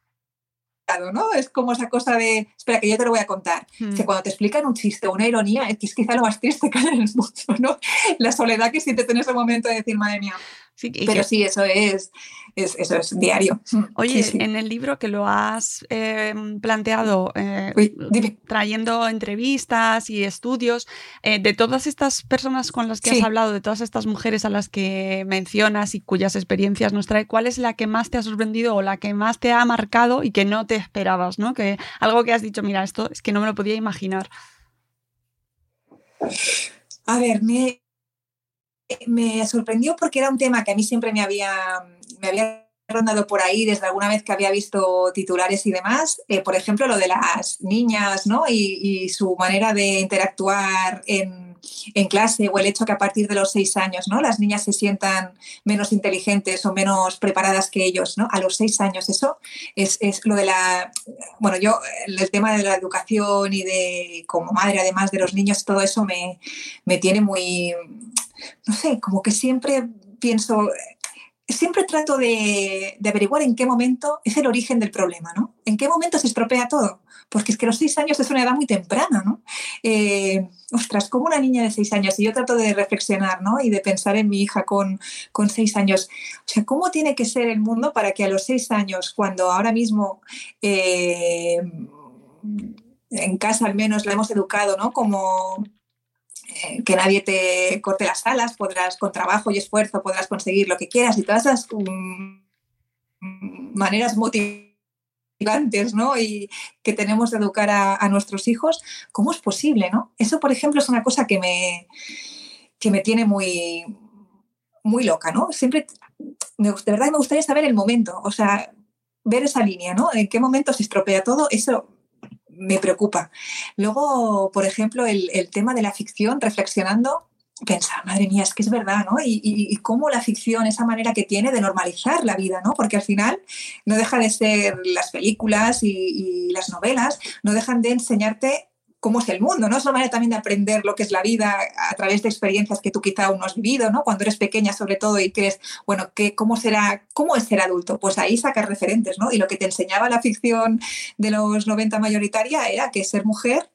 Speaker 3: ¿no? Es como esa cosa de, espera, que yo te lo voy a contar. Hmm. Que cuando te explican un chiste o una ironía, es que es quizá lo más triste que hay en el mundo, ¿no? La soledad que sientes en ese momento de decir, madre mía. Sí, Pero que... sí, eso es, es, eso es diario.
Speaker 2: Oye,
Speaker 3: sí, sí.
Speaker 2: en el libro que lo has eh, planteado, eh, Uy, trayendo entrevistas y estudios, eh, de todas estas personas con las que has hablado, de todas estas mujeres a las que mencionas y cuyas experiencias nos trae, ¿cuál es la que más te ha sorprendido o la que más te ha marcado y que no te esperabas? ¿no? Que algo que has dicho, mira, esto es que no me lo podía imaginar.
Speaker 3: A ver, me, me sorprendió porque era un tema que a mí siempre me había, me había rondado por ahí desde alguna vez que había visto titulares y demás. Eh, por ejemplo, lo de las niñas ¿no? y, y su manera de interactuar en, en, clase o el hecho que a partir de los seis años ¿no? las niñas se sientan menos inteligentes o menos preparadas que ellos. ¿no? A los seis años eso es, es lo de la... Bueno, yo el tema de la educación y de como madre además de los niños, todo eso me, me tiene muy no sé, como que siempre pienso, siempre trato de, averiguar en qué momento es el origen del problema, ¿no? ¿En qué momento se estropea todo? Porque es que los seis años es una edad muy temprana, ¿no? Eh, ostras, como una niña de seis años, y yo trato de reflexionar, ¿no? Y de pensar en mi hija con, con seis años. O sea, ¿cómo tiene que ser el mundo para que a los seis años, cuando ahora mismo... Eh, en casa al menos la hemos educado, ¿no? Como que nadie te corte las alas, podrás con trabajo y esfuerzo podrás conseguir lo que quieras y todas esas um, maneras motivantes ¿no? y que tenemos de educar a, a, nuestros hijos, ¿cómo es posible? ¿no? Eso, por ejemplo, es una cosa que me, que me tiene muy, muy loca. ¿no? Siempre, me, de verdad me gustaría saber el momento, o sea, ver esa línea, ¿no? ¿En qué momento se estropea todo? Eso me preocupa. Luego, por ejemplo, el, el, tema de la ficción, reflexionando, pensar, madre mía, es que es verdad, ¿no? Y, y, cómo la ficción, esa manera que tiene de normalizar la vida, ¿no? Porque al final no deja de ser las películas y las novelas, no dejan de enseñarte cómo es el mundo, ¿no? Es una manera también de aprender lo que es la vida a través de experiencias que tú quizá aún no has vivido, ¿no? Cuando eres pequeña sobre todo y crees, bueno, ¿qué, ¿cómo será, cómo es ser adulto? Pues ahí sacas referentes, ¿no? Y lo que te enseñaba la ficción de los 90 mayoritaria era que ser mujer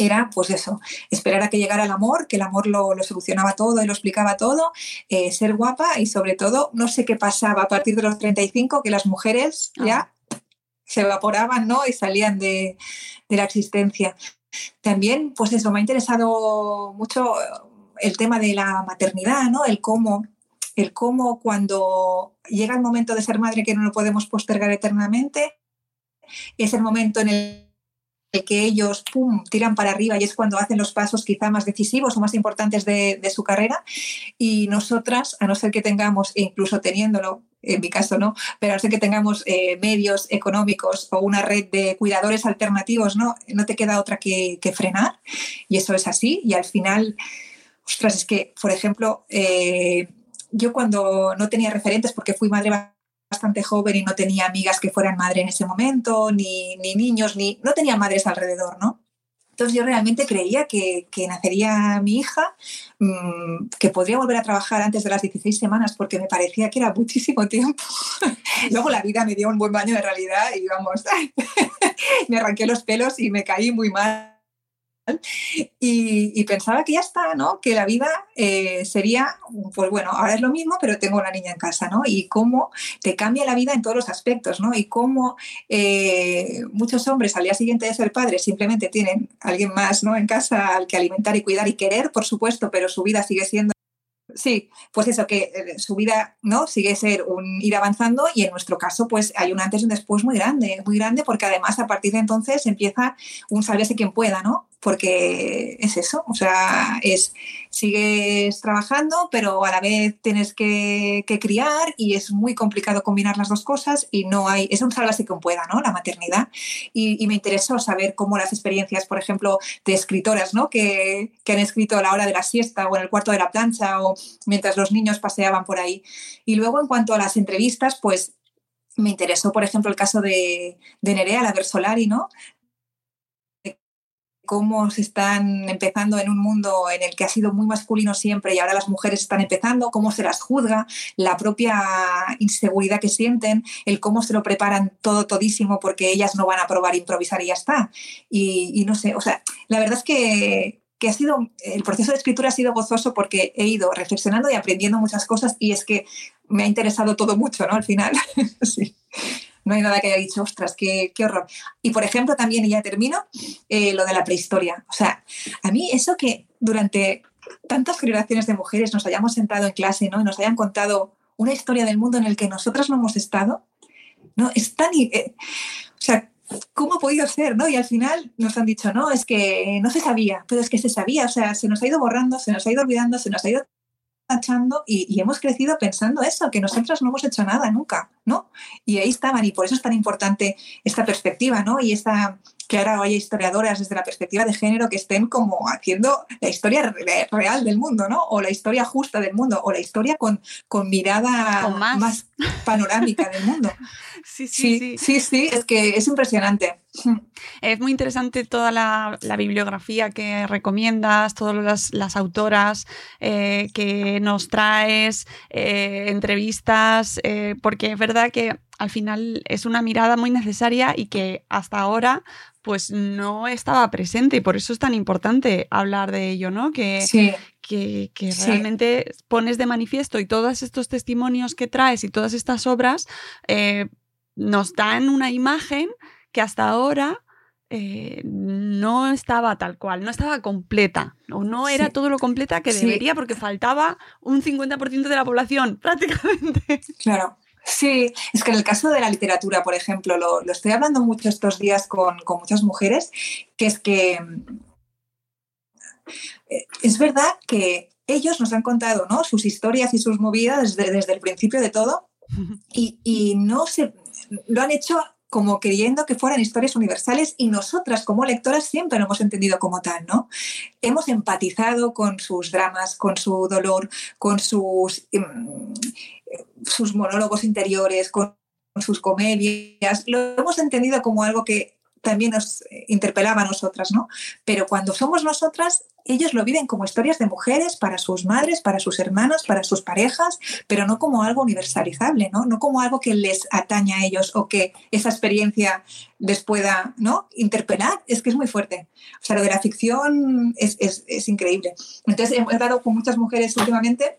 Speaker 3: era pues eso, esperar a que llegara el amor, que el amor lo, solucionaba todo y lo explicaba todo, eh, ser guapa y sobre todo, no sé qué pasaba a partir de los 35, que las mujeres ya se evaporaban, ¿no? Y salían de, de la existencia. También, pues eso, me ha interesado mucho el tema de la maternidad, ¿no? El cómo, el cómo cuando llega el momento de ser madre que no lo podemos postergar eternamente, es el momento en el que ellos pum, tiran para arriba y es cuando hacen los pasos quizá más decisivos o más importantes de, su carrera. Y nosotras, a no ser que tengamos, e incluso teniéndolo, en mi caso no, pero ser que tengamos eh, medios económicos o una red de cuidadores alternativos, no, no te queda otra que, frenar. Y eso es así. Y al final, ostras, es que, por ejemplo, eh, yo cuando no tenía referentes, porque fui madre bastante joven y no tenía amigas que fueran madre en ese momento, ni, ni niños, ni no tenía madres alrededor, ¿no? Entonces yo realmente creía que, nacería mi hija, mmm, que podría volver a trabajar antes de las 16 semanas porque me parecía que era muchísimo tiempo. Luego la vida me dio un buen baño de realidad y vamos, me arranqué los pelos y me caí muy mal y, pensaba que ya está, ¿no? Que la vida eh, sería, pues bueno, ahora es lo mismo, pero tengo una niña en casa, ¿no? Y cómo te cambia la vida en todos los aspectos, ¿no? Y cómo eh, muchos hombres al día siguiente de ser padres simplemente tienen alguien más, ¿no? En casa al que alimentar y cuidar y querer, por supuesto, pero su vida sigue siendo Sí, pues eso, que eh, su vida ¿no? sigue ser un ir avanzando y en nuestro caso pues hay un antes y un después muy grande, muy grande porque además a partir de entonces empieza un sálvese quien pueda, ¿no? Porque es eso, o sea, es sigues trabajando, pero a la vez tienes que, criar y es muy complicado combinar las dos cosas y no hay, es un sálvase que pueda, ¿no? La maternidad. Y, me interesó saber cómo las experiencias, por ejemplo, de escritoras, ¿no? Que, que, han escrito a la hora de la siesta o en el cuarto de la plancha o mientras los niños paseaban por ahí. Y luego, en cuanto a las entrevistas, pues me interesó, por ejemplo, el caso de, de Nerea, la Versolari, ¿no? Cómo se están empezando en un mundo en el que ha sido muy masculino siempre y ahora las mujeres están empezando, cómo se las juzga, la propia inseguridad que sienten, el cómo se lo preparan todo todísimo porque ellas no van a probar improvisar y ya está. Y, no sé, o sea, la verdad es que, que ha sido, el proceso de escritura ha sido gozoso porque he ido reflexionando y aprendiendo muchas cosas y es que me ha interesado todo mucho, ¿no? Al final, sí no hay nada que haya dicho, ostras, qué, qué horror. Y por ejemplo, también, y ya termino, eh, lo de la prehistoria. O sea, a mí eso que durante tantas generaciones de mujeres nos hayamos sentado en clase ¿no? y nos hayan contado una historia del mundo en el que nosotras no hemos estado, ¿no? Es tan... Eh, o sea, ¿cómo ha podido ser? ¿no? Y al final nos han dicho, no, es que no se sabía, pero es que se sabía, o sea, se nos ha ido borrando, se nos ha ido olvidando, se nos ha ido tachando y, y, hemos crecido pensando eso, que nosotras no hemos hecho nada nunca, ¿no? Y ahí estaban, y por eso es tan importante esta perspectiva, ¿no? Y esta, que ahora haya historiadoras desde la perspectiva de género que estén como haciendo la historia real del mundo, ¿no? O la historia justa del mundo, o la historia con, con mirada más. panorámica del mundo.
Speaker 2: Sí sí,
Speaker 3: sí sí, sí, es que es impresionante.
Speaker 2: Es muy interesante toda la, bibliografía que recomiendas, todas las, autoras eh, que nos traes, eh, entrevistas, eh, porque es verdad que al final es una mirada muy necesaria y que hasta ahora pues no estaba presente y por eso es tan importante hablar de ello, ¿no? Que, que, realmente pones de manifiesto y todos estos testimonios que traes y todas estas obras eh, nos dan una imagen que hasta ahora eh, no estaba tal cual, no estaba completa, o no era todo lo completa que debería porque faltaba un 50% de la población, prácticamente.
Speaker 3: Claro. Sí, es que en el caso de la literatura, por ejemplo, lo, estoy hablando mucho estos días con, muchas mujeres, que es que eh, es verdad que ellos nos han contado ¿no? sus historias y sus movidas desde, el principio de todo y, no se lo han hecho como creyendo que fueran historias universales y nosotras como lectoras siempre lo hemos entendido como tal, ¿no? Hemos empatizado con sus dramas, con su dolor, con sus em, sus monólogos interiores, con sus comedias, lo hemos entendido como algo que también nos interpelaba a nosotras, ¿no? Pero cuando somos nosotras, ellos lo viven como historias de mujeres para sus madres, para sus hermanas, para sus parejas, pero no como algo universalizable, ¿no? No como algo que les ataña a ellos o que esa experiencia les pueda, ¿no? Interpelar. Es que es muy fuerte. O sea, lo de la ficción es, es, es increíble. Entonces, he dado con muchas mujeres últimamente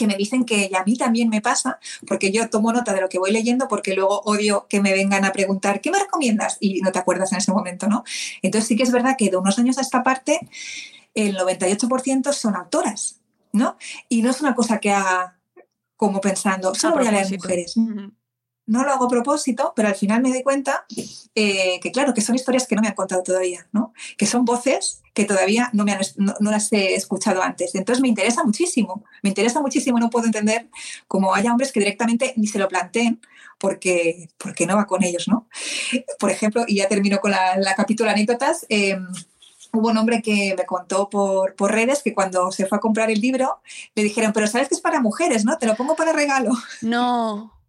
Speaker 3: que me dicen que a mí también me pasa, porque yo tomo nota de lo que voy leyendo, porque luego odio que me vengan a preguntar, ¿qué me recomiendas? Y no te acuerdas en ese momento, ¿no? Entonces sí que es verdad que de unos años a esta parte, el 98% son autoras, ¿no? Y no es una cosa que haga como pensando, solo voy a leer mujeres no lo hago a propósito, pero al final me doy cuenta eh, que, claro, que son historias que no me han contado todavía, ¿no? Que son voces que todavía no, me han, no, las he escuchado antes. Entonces me interesa muchísimo, me interesa muchísimo, no puedo entender cómo haya hombres que directamente ni se lo planteen porque, porque no va con ellos, ¿no? Por ejemplo, y ya termino con la, la capítulo anécdotas, em, hubo un hombre que me contó por, por, redes que cuando se fue a comprar el libro le dijeron, pero sabes que es para mujeres, ¿no? Te lo pongo para regalo.
Speaker 2: No.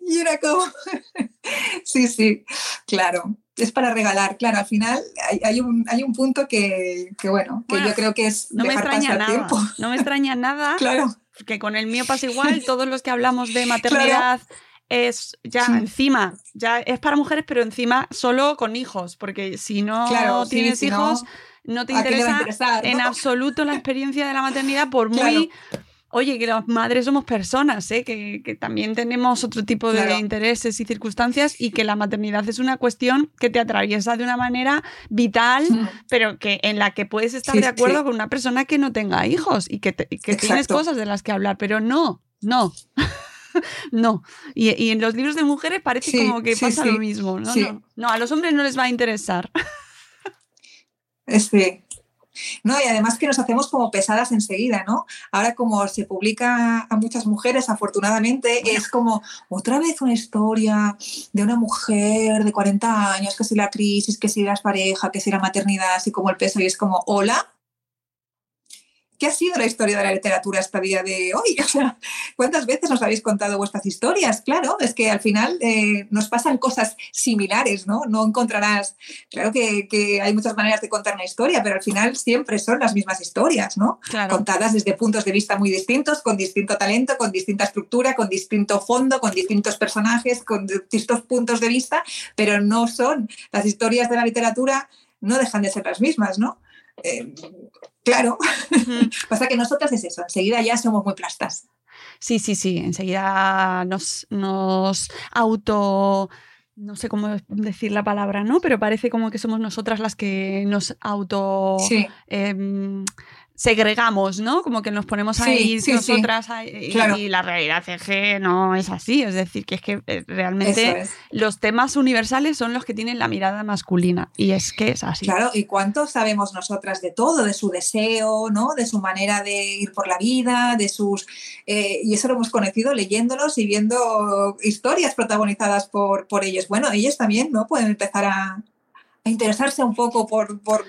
Speaker 3: Y era como, sí, sí, claro, es para regalar. Claro, al final hay, un, hay un punto que, bueno, que yo creo que es
Speaker 2: no me extraña nada, No me extraña nada.
Speaker 3: claro.
Speaker 2: Que con el mío pasa igual, todos los que hablamos de maternidad es ya encima, ya es para mujeres, pero encima solo con hijos, porque si no tienes hijos, no, te interesa en absoluto la experiencia de la maternidad, por muy Oye, que las madres somos personas, ¿eh? que, también tenemos otro tipo de intereses y circunstancias y que la maternidad es una cuestión que te atraviesa de una manera vital, pero que en la que puedes estar de acuerdo con una persona que no tenga hijos y que, tienes cosas de las que hablar, pero no, no. no. Y, en los libros de mujeres parece como que pasa lo mismo. ¿no? ¿no? No, a los hombres no les va a interesar.
Speaker 3: Sí, no, y además que nos hacemos como pesadas enseguida, ¿no? Ahora como se publica a muchas mujeres, afortunadamente, es como otra vez una historia de una mujer de 40 años, que si la crisis, que si las parejas, que si la maternidad, así como el peso, y es como, hola, ¿qué ha sido la historia de la literatura hasta el día de hoy? O sea, ¿cuántas veces nos habéis contado vuestras historias? Claro, es que al final eh, nos pasan cosas similares, ¿no? No encontrarás, claro que, hay muchas maneras de contar una historia, pero al final siempre son las mismas historias, ¿no? Contadas desde puntos de vista muy distintos, con distinto talento, con distinta estructura, con distinto fondo, con distintos personajes, con distintos puntos de vista, pero no son las historias de la literatura, no dejan de ser las mismas, ¿no? Eh, claro. Pasa que nosotras es eso, enseguida ya somos muy plastas.
Speaker 2: Sí, sí, sí, enseguida nos, nos auto no sé cómo decir la palabra, ¿no? Pero parece como que somos nosotras las que nos auto em, segregamos, ¿no? Como que nos ponemos ahí nosotras y, la realidad es que no es así, es decir, que es que eh, realmente los temas universales son los que tienen la mirada masculina y es que es así.
Speaker 3: Claro, y cuánto sabemos nosotras de todo, de su deseo, ¿no? De su manera de ir por la vida, de sus... Eh, y eso lo hemos conocido leyéndolos y viendo historias protagonizadas por, por ellos. Bueno, ellos también, ¿no? Pueden empezar a, interesarse un poco por, por,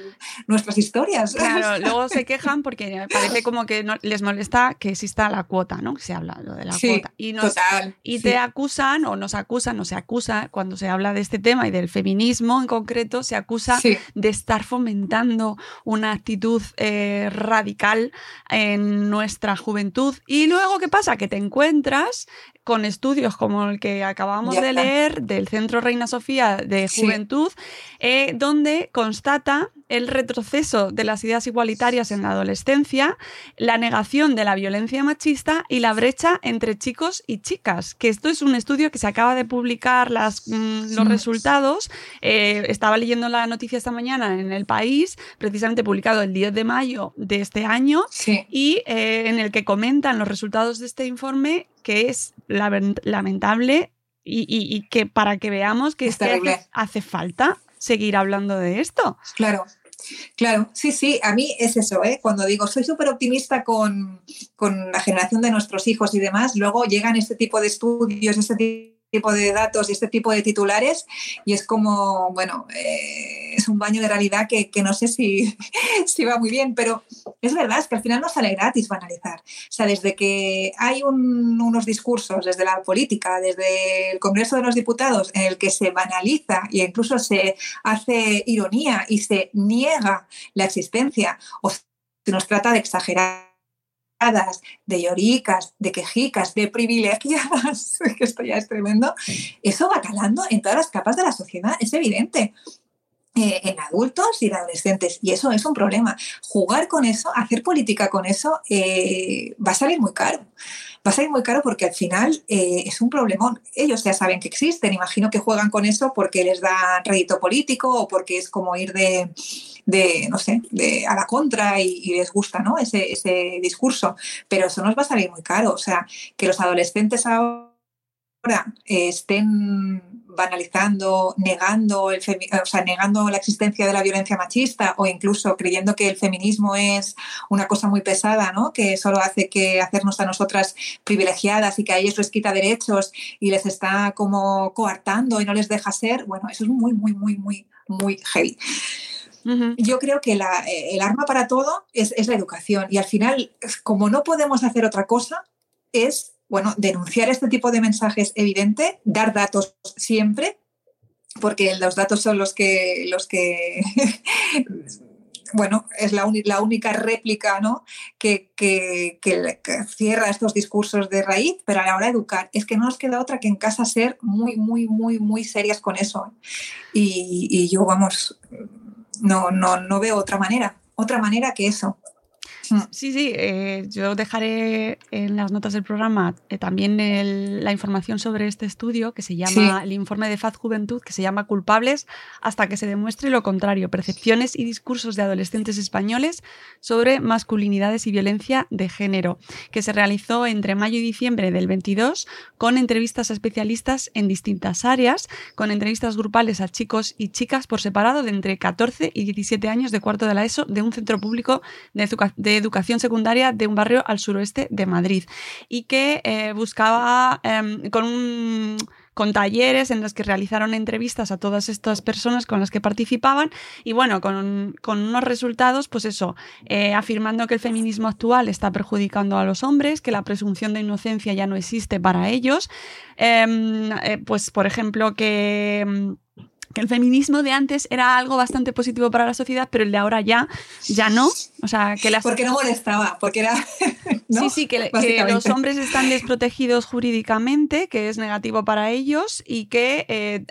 Speaker 3: nuestras historias.
Speaker 2: Claro, luego se quejan porque parece como que no, les molesta que exista la cuota, ¿no? Se habla lo de la cuota. Y,
Speaker 3: total,
Speaker 2: y te acusan o nos acusan o se acusa cuando se habla de este tema y del feminismo en concreto, se acusa de estar fomentando una actitud eh, radical en nuestra juventud. Y luego, ¿qué pasa? Que te encuentras con estudios como el que acabamos de leer del Centro Reina Sofía de Juventud, eh, donde constata el retroceso de las ideas igualitarias en la adolescencia, la negación de la violencia machista y la brecha entre chicos y chicas. Que esto es un estudio que se acaba de publicar las, mm, los resultados. Eh, estaba leyendo la noticia esta mañana en El País, precisamente publicado el 10 de mayo de este año, y eh, en el que comentan los resultados de este informe que es lamentable y, que para que veamos que, hace, falta seguir hablando de esto.
Speaker 3: Claro, Claro, sí, sí, a mí es eso, ¿eh? cuando digo soy súper optimista con, con, la generación de nuestros hijos y demás, luego llegan este tipo de estudios, este tipo tipo de datos y este tipo de titulares y es como, bueno, eh, es un baño de realidad que, no sé si, si, va muy bien, pero es verdad, es que al final no sale gratis banalizar. O sea, desde que hay unos discursos, desde la política, desde el Congreso de los Diputados, en el que se banaliza e incluso se hace ironía y se niega la existencia o se nos trata de exagerar de lloricas, de quejicas, de privilegiadas, que esto ya es tremendo, eso va calando en todas las capas de la sociedad, es evidente. Eh, en adultos y en adolescentes. Y eso es un problema. Jugar con eso, hacer política con eso, eh, va a salir muy caro. Va a salir muy caro porque al final eh, es un problemón. Ellos ya saben que existen. Imagino que juegan con eso porque les da rédito político o porque es como ir de, no sé, de, a la contra y, les gusta ¿no? ese, ese discurso. Pero eso nos va a salir muy caro. O sea, que los adolescentes ahora estén banalizando, negando, el o sea, negando la existencia de la violencia machista o incluso creyendo que el feminismo es una cosa muy pesada, ¿no? que solo hace que hacernos a nosotras privilegiadas y que a ellos les quita derechos y les está como coartando y no les deja ser, bueno, eso es muy, muy, muy, muy, muy heavy. Yo creo que el arma para todo es, es la educación y al final, como no podemos hacer otra cosa, es bueno, denunciar este tipo de mensajes evidente, dar datos siempre, porque los datos son los que, los que bueno, es la, única réplica ¿no? que, que, cierra estos discursos de raíz, pero a la hora de educar, es que no nos queda otra que en casa ser muy, muy, muy, muy serias con eso. Y, y yo, vamos, no, no, no veo otra manera, otra manera que eso.
Speaker 2: Sí, sí, eh, yo dejaré en las notas del programa eh, también la información sobre este estudio que se llama, el informe de Faz Juventud, que se llama Culpables hasta que se demuestre lo contrario, percepciones y discursos de adolescentes españoles sobre masculinidades y violencia de género, que se realizó entre mayo y diciembre del 22 con entrevistas a especialistas en distintas áreas, con entrevistas grupales a chicos y chicas por separado de entre 14 y 17 años de cuarto de la ESO de un centro público de, de educación secundaria de un barrio al suroeste de Madrid y que eh, buscaba em, con con talleres en los que realizaron entrevistas a todas estas personas con las que participaban y bueno, con, unos resultados, pues eso, eh, afirmando que el feminismo actual está perjudicando a los hombres, que la presunción de inocencia ya no existe para ellos, em, eh, pues por ejemplo que que el feminismo de antes era algo bastante positivo para la sociedad, pero el de ahora ya, ya no. O sea, que las...
Speaker 3: Porque no molestaba, porque era...
Speaker 2: Sí, sí, que, los hombres están desprotegidos jurídicamente, que es negativo para ellos y que eh,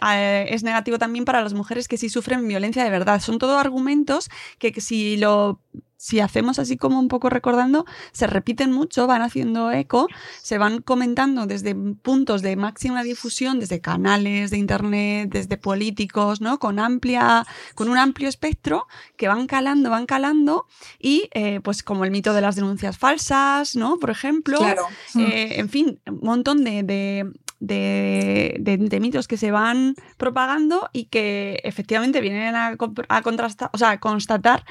Speaker 2: es negativo también para las mujeres que sí sufren violencia de verdad. Son todos argumentos que si lo si hacemos así como un poco recordando, se repiten mucho, van haciendo eco, se van comentando desde puntos de máxima difusión, desde canales de internet, desde políticos, ¿no? Con amplia, con un amplio espectro que van calando, van calando, y eh, pues como el mito de las denuncias falsas, ¿no? Por ejemplo. Eh, en fin, un montón de, de, mitos que se van propagando y que efectivamente vienen a, a contrastar, o sea, a constatar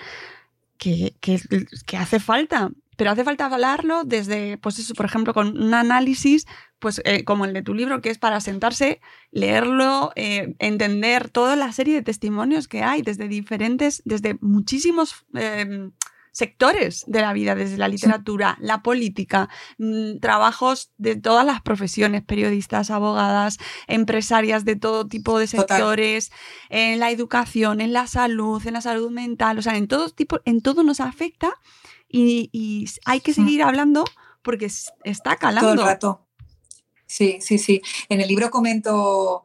Speaker 2: que, que, hace falta. Pero hace falta hablarlo desde, pues eso, por ejemplo, con un análisis, pues eh, como el de tu libro, que es para sentarse, leerlo, eh, entender toda la serie de testimonios que hay desde diferentes, desde muchísimos em, sectores de la vida, desde la literatura, la política, mm, trabajos de todas las profesiones, periodistas, abogadas, empresarias de todo tipo de sectores, en la educación, en la salud, en la salud mental, o sea, en todo tipo, en todo nos afecta y, hay que seguir hablando porque está calando.
Speaker 3: Todo el rato. Sí, sí, sí. En el libro comento,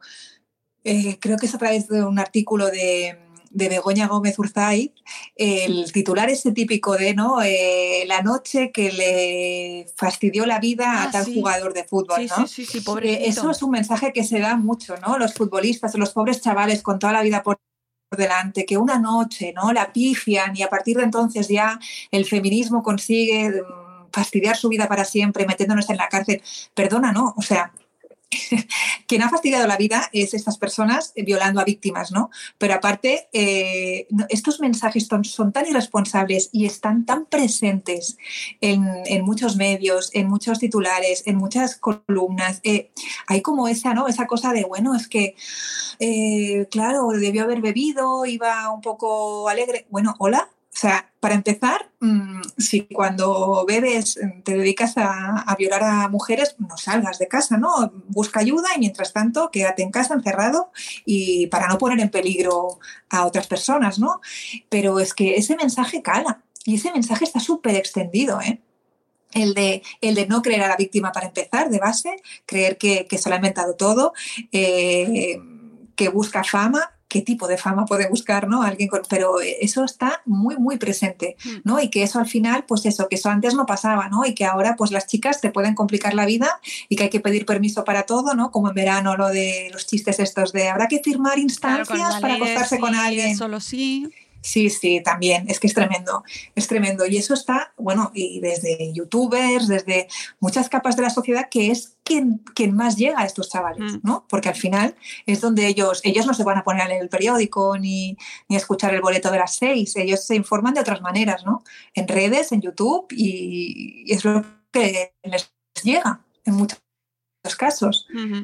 Speaker 3: eh, creo que es a través de un artículo de de Begoña Gómez Urzay, el titular ese típico de ¿no? Eh, la noche que le fastidió la vida a ah, tal jugador de fútbol. ¿no?
Speaker 2: Sí, sí,
Speaker 3: eh, eso es un mensaje que se da mucho, ¿no? Los futbolistas, los pobres chavales con toda la vida por delante, que una noche ¿no? la pifian y a partir de entonces ya el feminismo consigue mm, fastidiar su vida para siempre, metiéndonos en la cárcel. Perdona, ¿no? O sea, quien ha fastidiado la vida es estas personas eh, violando a víctimas, ¿no? Pero aparte, eh, estos mensajes son, tan irresponsables y están tan presentes en, muchos medios, en muchos titulares, en muchas columnas. Eh, hay como esa, ¿no? Esa cosa de, bueno, es que, claro, debió haber bebido, iba un poco alegre. Bueno, hola, o sea, para empezar, mm, si cuando bebes mm, te dedicas a, violar a mujeres, no salgas de casa, ¿no? Busca ayuda y mientras tanto quédate en casa encerrado y para no poner en peligro a otras personas, ¿no? Pero es que ese mensaje cala y ese mensaje está súper extendido, ¿eh? El de, el de no creer a la víctima para empezar, de base, creer que, se lo ha inventado todo, eh, que busca fama, qué tipo de fama puede buscar, ¿no? Alguien con, pero eso está muy, muy presente,
Speaker 2: Mm.
Speaker 3: ¿no? Y que eso al final, pues eso, que eso antes no pasaba, ¿no? Y que ahora, pues las chicas te pueden complicar la vida y que hay que pedir permiso para todo, ¿no? Como en verano lo de los chistes estos de habrá que firmar instancias para acostarse con alguien.
Speaker 2: Solo sí.
Speaker 3: Sí, sí, también. Es que es tremendo, es tremendo. Y eso está, bueno, y desde youtubers, desde muchas capas de la sociedad, que es quien, quien más llega a estos chavales,
Speaker 2: Mm.
Speaker 3: ¿no? Porque al final es donde ellos, ellos no se van a poner leer el periódico ni, ni a escuchar el boleto de las seis, ellos se informan de otras maneras, ¿no? En redes, en YouTube, y, y es lo que les llega en muchos casos. Mm.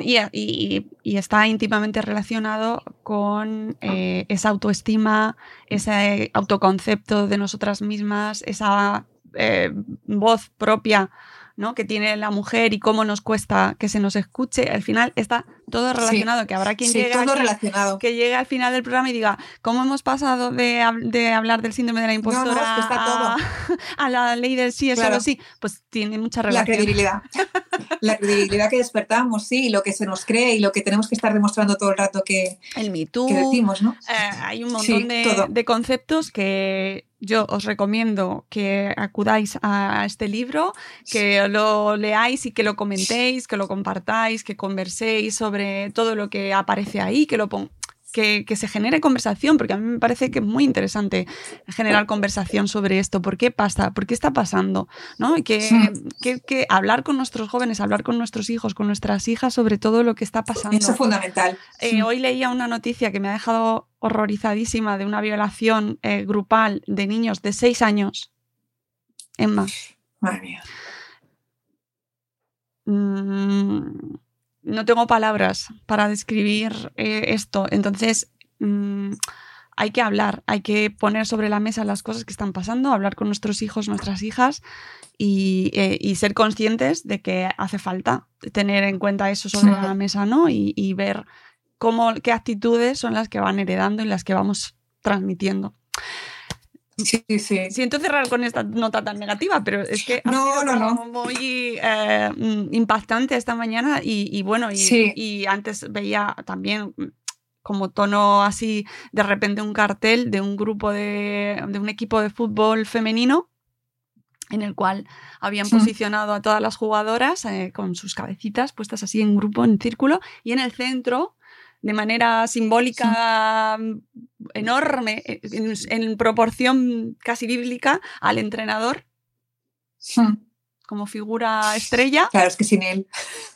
Speaker 2: Y, y- y está íntimamente relacionado con eh, esa autoestima, ese autoconcepto de nosotras mismas, esa eh, voz propia ¿no? que tiene la mujer y cómo nos cuesta que se nos escuche. Al final está todo relacionado, que habrá quien
Speaker 3: Sí,
Speaker 2: llegue
Speaker 3: todo
Speaker 2: aquí-
Speaker 3: relacionado.
Speaker 2: que llegue al final del programa y diga, ¿cómo hemos pasado de, de hablar del síndrome de la
Speaker 3: no,
Speaker 2: impostora
Speaker 3: es que está todo.
Speaker 2: a, a la ley del sí, es
Speaker 3: Claro.
Speaker 2: solo sí? Pues tiene mucha
Speaker 3: La
Speaker 2: relación.
Speaker 3: credibilidad. La credibilidad que despertamos, sí, y lo que se nos cree y lo que tenemos que estar demostrando todo el rato que,
Speaker 2: El Me Too,
Speaker 3: que decimos, ¿no?
Speaker 2: Eh, hay un
Speaker 3: Sí,
Speaker 2: montón de conceptos que yo os recomiendo que acudáis a este libro, que lo leáis y que lo comentéis, que lo compartáis, que converséis sobre todo lo que aparece ahí, que lo pon- que, que se genere conversación, porque a mí me parece que es muy interesante generar conversación sobre esto. ¿Por qué pasa? ¿Por qué está pasando? ¿No? Y que,
Speaker 3: Sí.
Speaker 2: que- que hablar con nuestros jóvenes, hablar con nuestros hijos, con nuestras hijas sobre todo lo que está pasando.
Speaker 3: Eso es fundamental.
Speaker 2: Eh, hoy leía una noticia que me ha dejado horrorizadísima de una violación eh, grupal de niños de 6 años. Emma,
Speaker 3: Madre mía.
Speaker 2: mm, no tengo palabras para describir eh, esto. Entonces, mm, hay que hablar, hay que poner sobre la mesa las cosas que están pasando, hablar con nuestros hijos, nuestras hijas y, eh, y ser conscientes de que hace falta tener en cuenta eso sobre la mesa, ¿no? Y, y ver cómo, qué actitudes son las que van heredando y las que vamos transmitiendo.
Speaker 3: Sí, sí, sí.
Speaker 2: Siento cerrar con esta nota tan negativa, pero es que ha
Speaker 3: No,
Speaker 2: sido
Speaker 3: no,
Speaker 2: como muy eh, mm, impactante esta mañana y, y bueno, y,
Speaker 3: Sí.
Speaker 2: y antes veía también como tono así de repente un cartel de un grupo de, de un equipo de fútbol femenino en el cual habían
Speaker 3: Mm.
Speaker 2: posicionado a todas las jugadoras eh, con sus cabecitas puestas así en grupo, en círculo, y en el centro, de manera simbólica mm, enorme, eh, en, en proporción casi bíblica, al entrenador
Speaker 3: Mm.
Speaker 2: como figura estrella.
Speaker 3: Claro, es que sin él,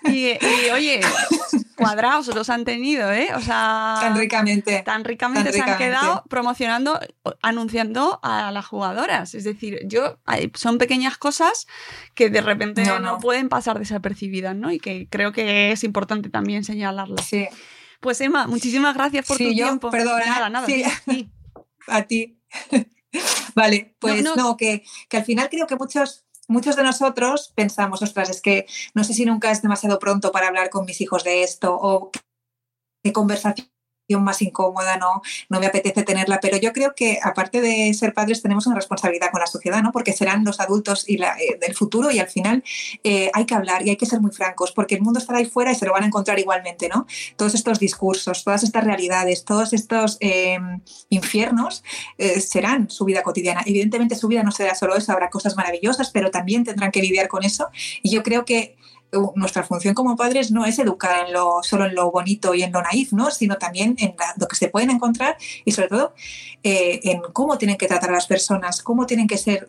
Speaker 2: Y, y, oye, cuadrados los han tenido, ¿eh? O sea,
Speaker 3: tan ricamente.
Speaker 2: tan ricamente
Speaker 3: Tan
Speaker 2: se han
Speaker 3: ricamente.
Speaker 2: quedado promocionando, anunciando a las jugadoras. Es decir, yo son pequeñas cosas que de repente no,
Speaker 3: No, no.
Speaker 2: pueden pasar desapercibidas, ¿no? Y que creo que es importante también señalarlas.
Speaker 3: Sí,
Speaker 2: Pues Emma, muchísimas gracias por
Speaker 3: Sí,
Speaker 2: tu
Speaker 3: yo,
Speaker 2: tiempo.
Speaker 3: perdona,
Speaker 2: Nada, nada.
Speaker 3: sí. a ti. vale, pues
Speaker 2: No,
Speaker 3: no,
Speaker 2: no.
Speaker 3: que, que al final creo que muchos, muchos de nosotros pensamos, ostras, es que no sé si nunca es demasiado pronto para hablar con mis hijos de esto o qué conversación más incómoda, no, no me apetece tenerla, pero yo creo que aparte de ser padres tenemos una responsabilidad con la sociedad, ¿no? Porque serán los adultos y la, eh, del futuro y al final eh, hay que hablar y hay que ser muy francos porque el mundo estará ahí fuera y se lo van a encontrar igualmente, ¿no? Todos estos discursos, todas estas realidades, todos estos eh, infiernos serán su vida cotidiana. Evidentemente su vida no será solo eso, habrá cosas maravillosas, pero también tendrán que lidiar con eso y yo creo que nuestra función como padres no es educar en lo, solo en lo bonito y en lo naif, ¿no? sino también en lo que se pueden encontrar y sobre todo eh, en cómo tienen que tratar a las personas, cómo tienen que ser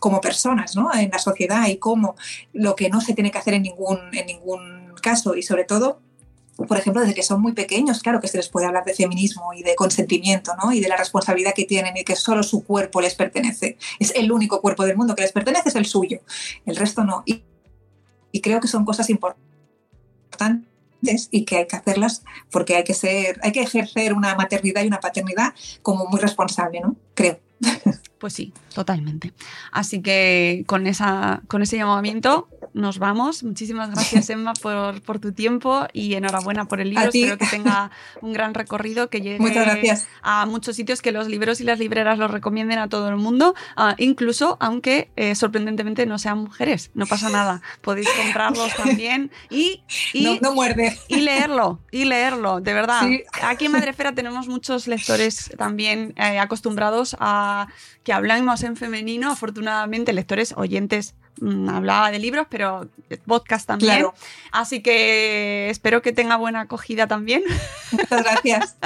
Speaker 3: como personas ¿no? en la sociedad y cómo lo que no se tiene que hacer en ningún, en ningún caso y sobre todo por ejemplo, desde que son muy pequeños, claro que se les puede hablar de feminismo y de consentimiento, ¿no? Y de la responsabilidad que tienen y que solo su cuerpo les pertenece. Es el único cuerpo del mundo que les pertenece, es el suyo. El resto no. Y creo que son cosas importantes y que hay que hacerlas porque hay que ser, hay que ejercer una maternidad y una paternidad como muy responsable, ¿no? Creo.
Speaker 2: Pues sí, totalmente. Así que con, esa, con ese llamamiento nos vamos. Muchísimas gracias, Emma, por, por tu tiempo y enhorabuena por el libro. Espero que tenga un gran recorrido, que llegue a muchos sitios, que los libros y las libreras los recomienden a todo el mundo, uh, incluso aunque eh, sorprendentemente no sean mujeres. No pasa nada. Podéis comprarlos también y, y,
Speaker 3: no, muerde.
Speaker 2: y leerlo, y leerlo, de verdad. Aquí en Madrefera tenemos muchos lectores también eh, acostumbrados a que hablamos en femenino, afortunadamente, lectores, oyentes Mm, hablaba de libros, pero podcast también. Así que espero que tenga buena acogida también.
Speaker 3: Muchas gracias.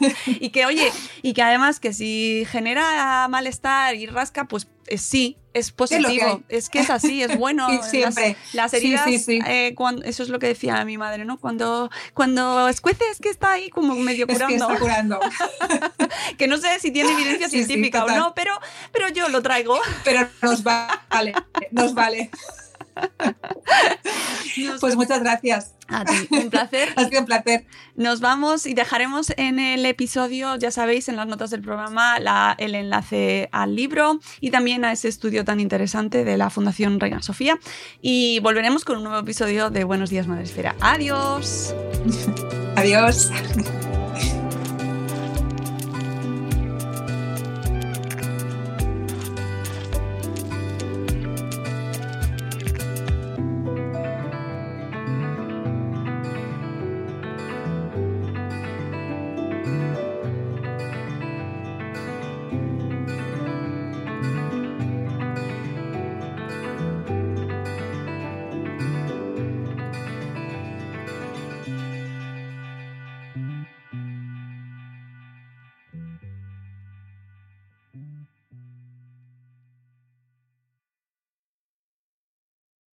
Speaker 2: y que, oye, y que además que si genera malestar y rasca, pues eh, sí, es positivo. Es, que es así, es bueno.
Speaker 3: siempre.
Speaker 2: Las, heridas, eh, cuando, eso es lo que decía mi madre, ¿no? Cuando, cuando escuece es que está ahí como medio curando.
Speaker 3: que, curando.
Speaker 2: que no sé si tiene evidencia científica o no, pero, pero yo lo traigo.
Speaker 3: Pero nos vale, nos vale. Pues muchas gracias.
Speaker 2: A ti, un placer.
Speaker 3: ha sido un placer.
Speaker 2: Nos vamos y dejaremos en el episodio, ya sabéis, en las notas del programa, el enlace al libro y también a ese estudio tan interesante de la Fundación Reina Sofía. Y volveremos con un nuevo episodio de Buenos Días Madresfera. Adiós.
Speaker 3: Adiós.